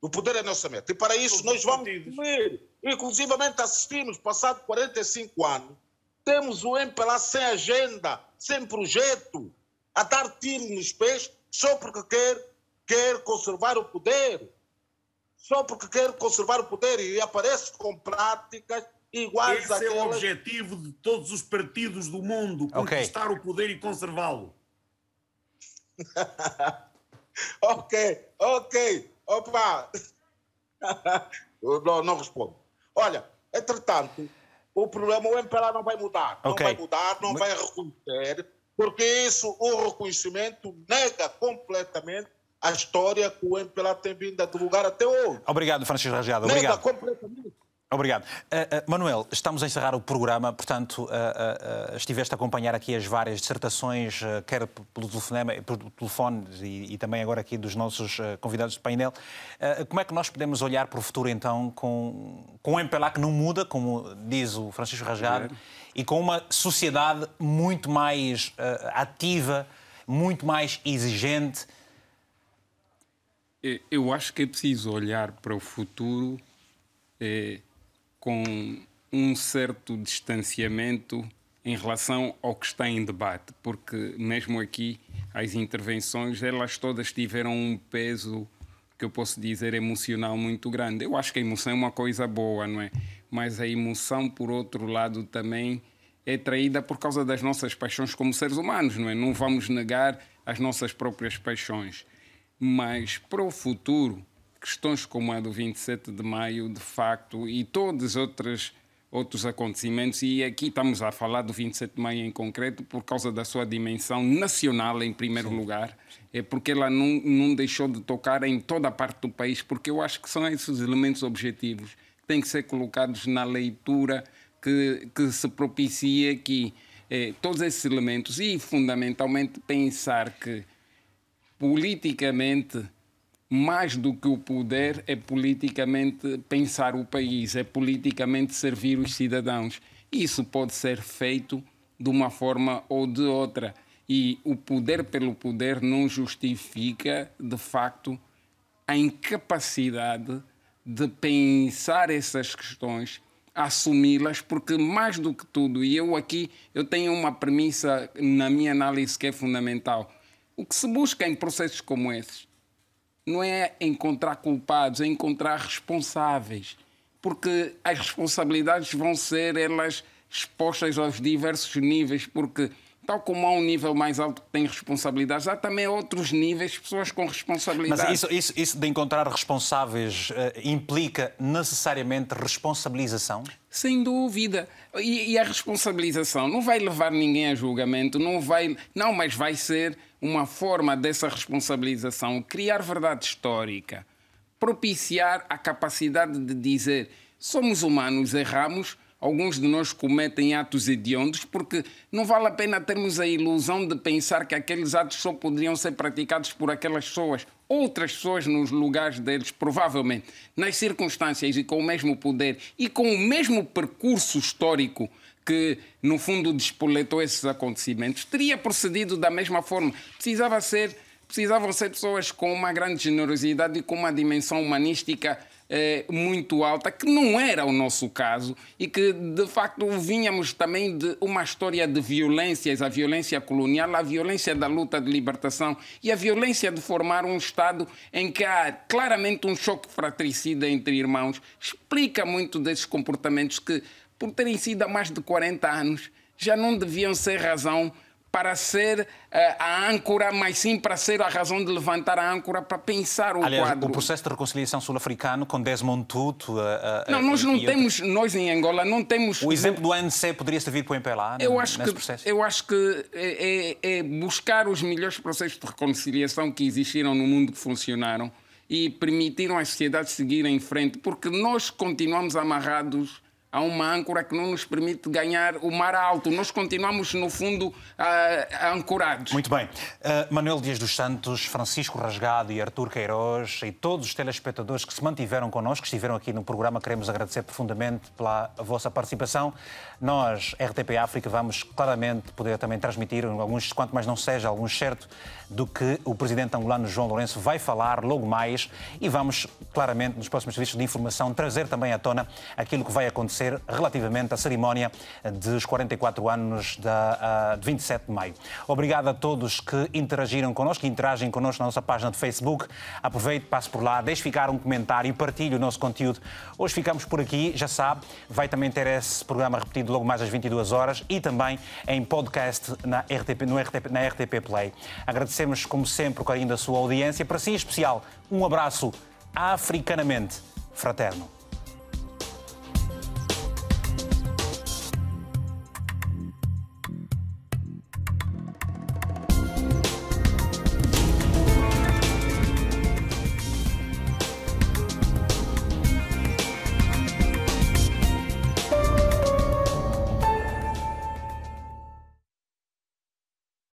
O poder é a nossa meta. E para isso nós vamos ver. Inclusivamente assistimos, passado 45 anos, temos o MPLA sem agenda, sem projeto, a dar tiro nos pés só porque quer, quer conservar o poder. só porque quer conservar o poder e aparece com práticas iguais Esse àquelas... é o objetivo de todos os partidos do mundo, conquistar o poder e conservá-lo. <laughs> ok, ok. Opa! <laughs> não, não respondo. Olha, entretanto, o problema, o MPLA não vai mudar. Não Ok. vai mudar, não vai reconhecer, porque isso, o reconhecimento, nega completamente a história que o MPLA tem vindo a divulgar até hoje. Obrigado, Francisco Rajado. Nega Obrigado. completamente. Obrigado. Uh, uh, Manuel, estamos a encerrar o programa, portanto, uh, estiveste a acompanhar aqui as várias dissertações, quer pelo, telefonema, pelo telefone e, e, também agora aqui dos nossos convidados de painel. como é que nós podemos olhar para o futuro, então, com, com um MPLA que não muda, como diz o Francisco Rasgado, e com uma sociedade muito mais ativa, muito mais exigente? Eu acho que é preciso olhar para o futuro com um certo distanciamento em relação ao que está em debate, porque mesmo aqui as intervenções, elas todas tiveram um peso que eu posso dizer emocional muito grande. Eu acho que a emoção é uma coisa boa, não é? Mas a emoção, por outro lado, também é traída por causa das nossas paixões como seres humanos, não é? Não vamos negar as nossas próprias paixões. Mas para o futuro, questões como a do 27 de maio, de facto, e todos outros, outros acontecimentos, e aqui estamos a falar do 27 de maio em concreto por causa da sua dimensão nacional, em primeiro Sim. lugar, é porque ela não, não deixou de tocar em toda a parte do país, porque eu acho que são esses elementos objetivos que têm que ser colocados na leitura que, que se propicia aqui. É, todos esses elementos e, fundamentalmente, pensar que politicamente mais do que o poder, é politicamente pensar o país, é politicamente servir os cidadãos. Isso pode ser feito de uma forma ou de outra. E o poder pelo poder não justifica, de facto, a incapacidade de pensar essas questões, assumi-las, porque mais do que tudo, e eu aqui eu tenho uma premissa na minha análise que é fundamental. O que se busca em processos como esses não é encontrar culpados, é encontrar responsáveis. Porque as responsabilidades vão ser elas expostas aos diversos níveis, porque tal como há um nível mais alto que tem responsabilidades, há também outros níveis, pessoas com responsabilidades. Mas isso, isso, isso de encontrar responsáveis uh, implica necessariamente responsabilização? Sem dúvida. E, e, a responsabilização não vai levar ninguém a julgamento, não vai. Não, mas vai ser uma forma dessa responsabilização criar verdade histórica, propiciar a capacidade de dizer somos humanos, erramos, alguns de nós cometem atos hediondos, porque não vale a pena termos a ilusão de pensar que aqueles atos só poderiam ser praticados por aquelas pessoas. Outras pessoas nos lugares deles, provavelmente, nas circunstâncias e com o mesmo poder e com o mesmo percurso histórico que, no fundo, despoletou esses acontecimentos, teria procedido da mesma forma. Precisava ser, precisavam ser pessoas com uma grande generosidade e com uma dimensão humanística eh, muito alta, que não era o nosso caso e que, de facto, vínhamos também de uma história de violências, a violência colonial, a violência da luta de libertação e a violência de formar um Estado em que há claramente um choque fratricida entre irmãos, explica muito desses comportamentos que, por terem sido há mais de 40 anos, já não deviam ser razão para ser uh, a âncora, mas sim para ser a razão de levantar a âncora para pensar o Aliás, quadro. o processo de reconciliação sul-africano com Desmond Tutu... Uh, uh, não, nós não temos, outro... nós em Angola não temos... O exemplo do ANC poderia servir para o MPLA eu acho que, processo? Eu acho que é, é, é buscar os melhores processos de reconciliação que existiram no mundo que funcionaram e permitiram às sociedades seguir em frente, porque nós continuamos amarrados há uma âncora que não nos permite ganhar o mar alto. Nós continuamos, no fundo, uh, ancorados. Muito bem. Uh, Manuel Dias dos Santos, Francisco Rasgado e Artur Queiroz e todos os telespectadores que se mantiveram connosco, que estiveram aqui no programa, queremos agradecer profundamente pela vossa participação. Nós, RTP África, vamos claramente poder também transmitir, alguns, quanto mais não seja, algum certo do que o presidente angolano João Lourenço vai falar logo mais e vamos, claramente, nos próximos serviços de informação, trazer também à tona aquilo que vai acontecer relativamente à cerimónia dos 44 anos da, de 27 de maio. Obrigado a todos que interagiram connosco, que interagem connosco na nossa página de Facebook. Aproveite, passe por lá, deixe ficar um comentário e partilhe o nosso conteúdo. Hoje ficamos por aqui, já sabe, vai também ter esse programa repetido logo mais às 22 horas e também em podcast na RTP, no RTP, na RTP Play. Agradecemos, como sempre, o carinho da sua audiência. Para si, em especial, um abraço africanamente fraterno.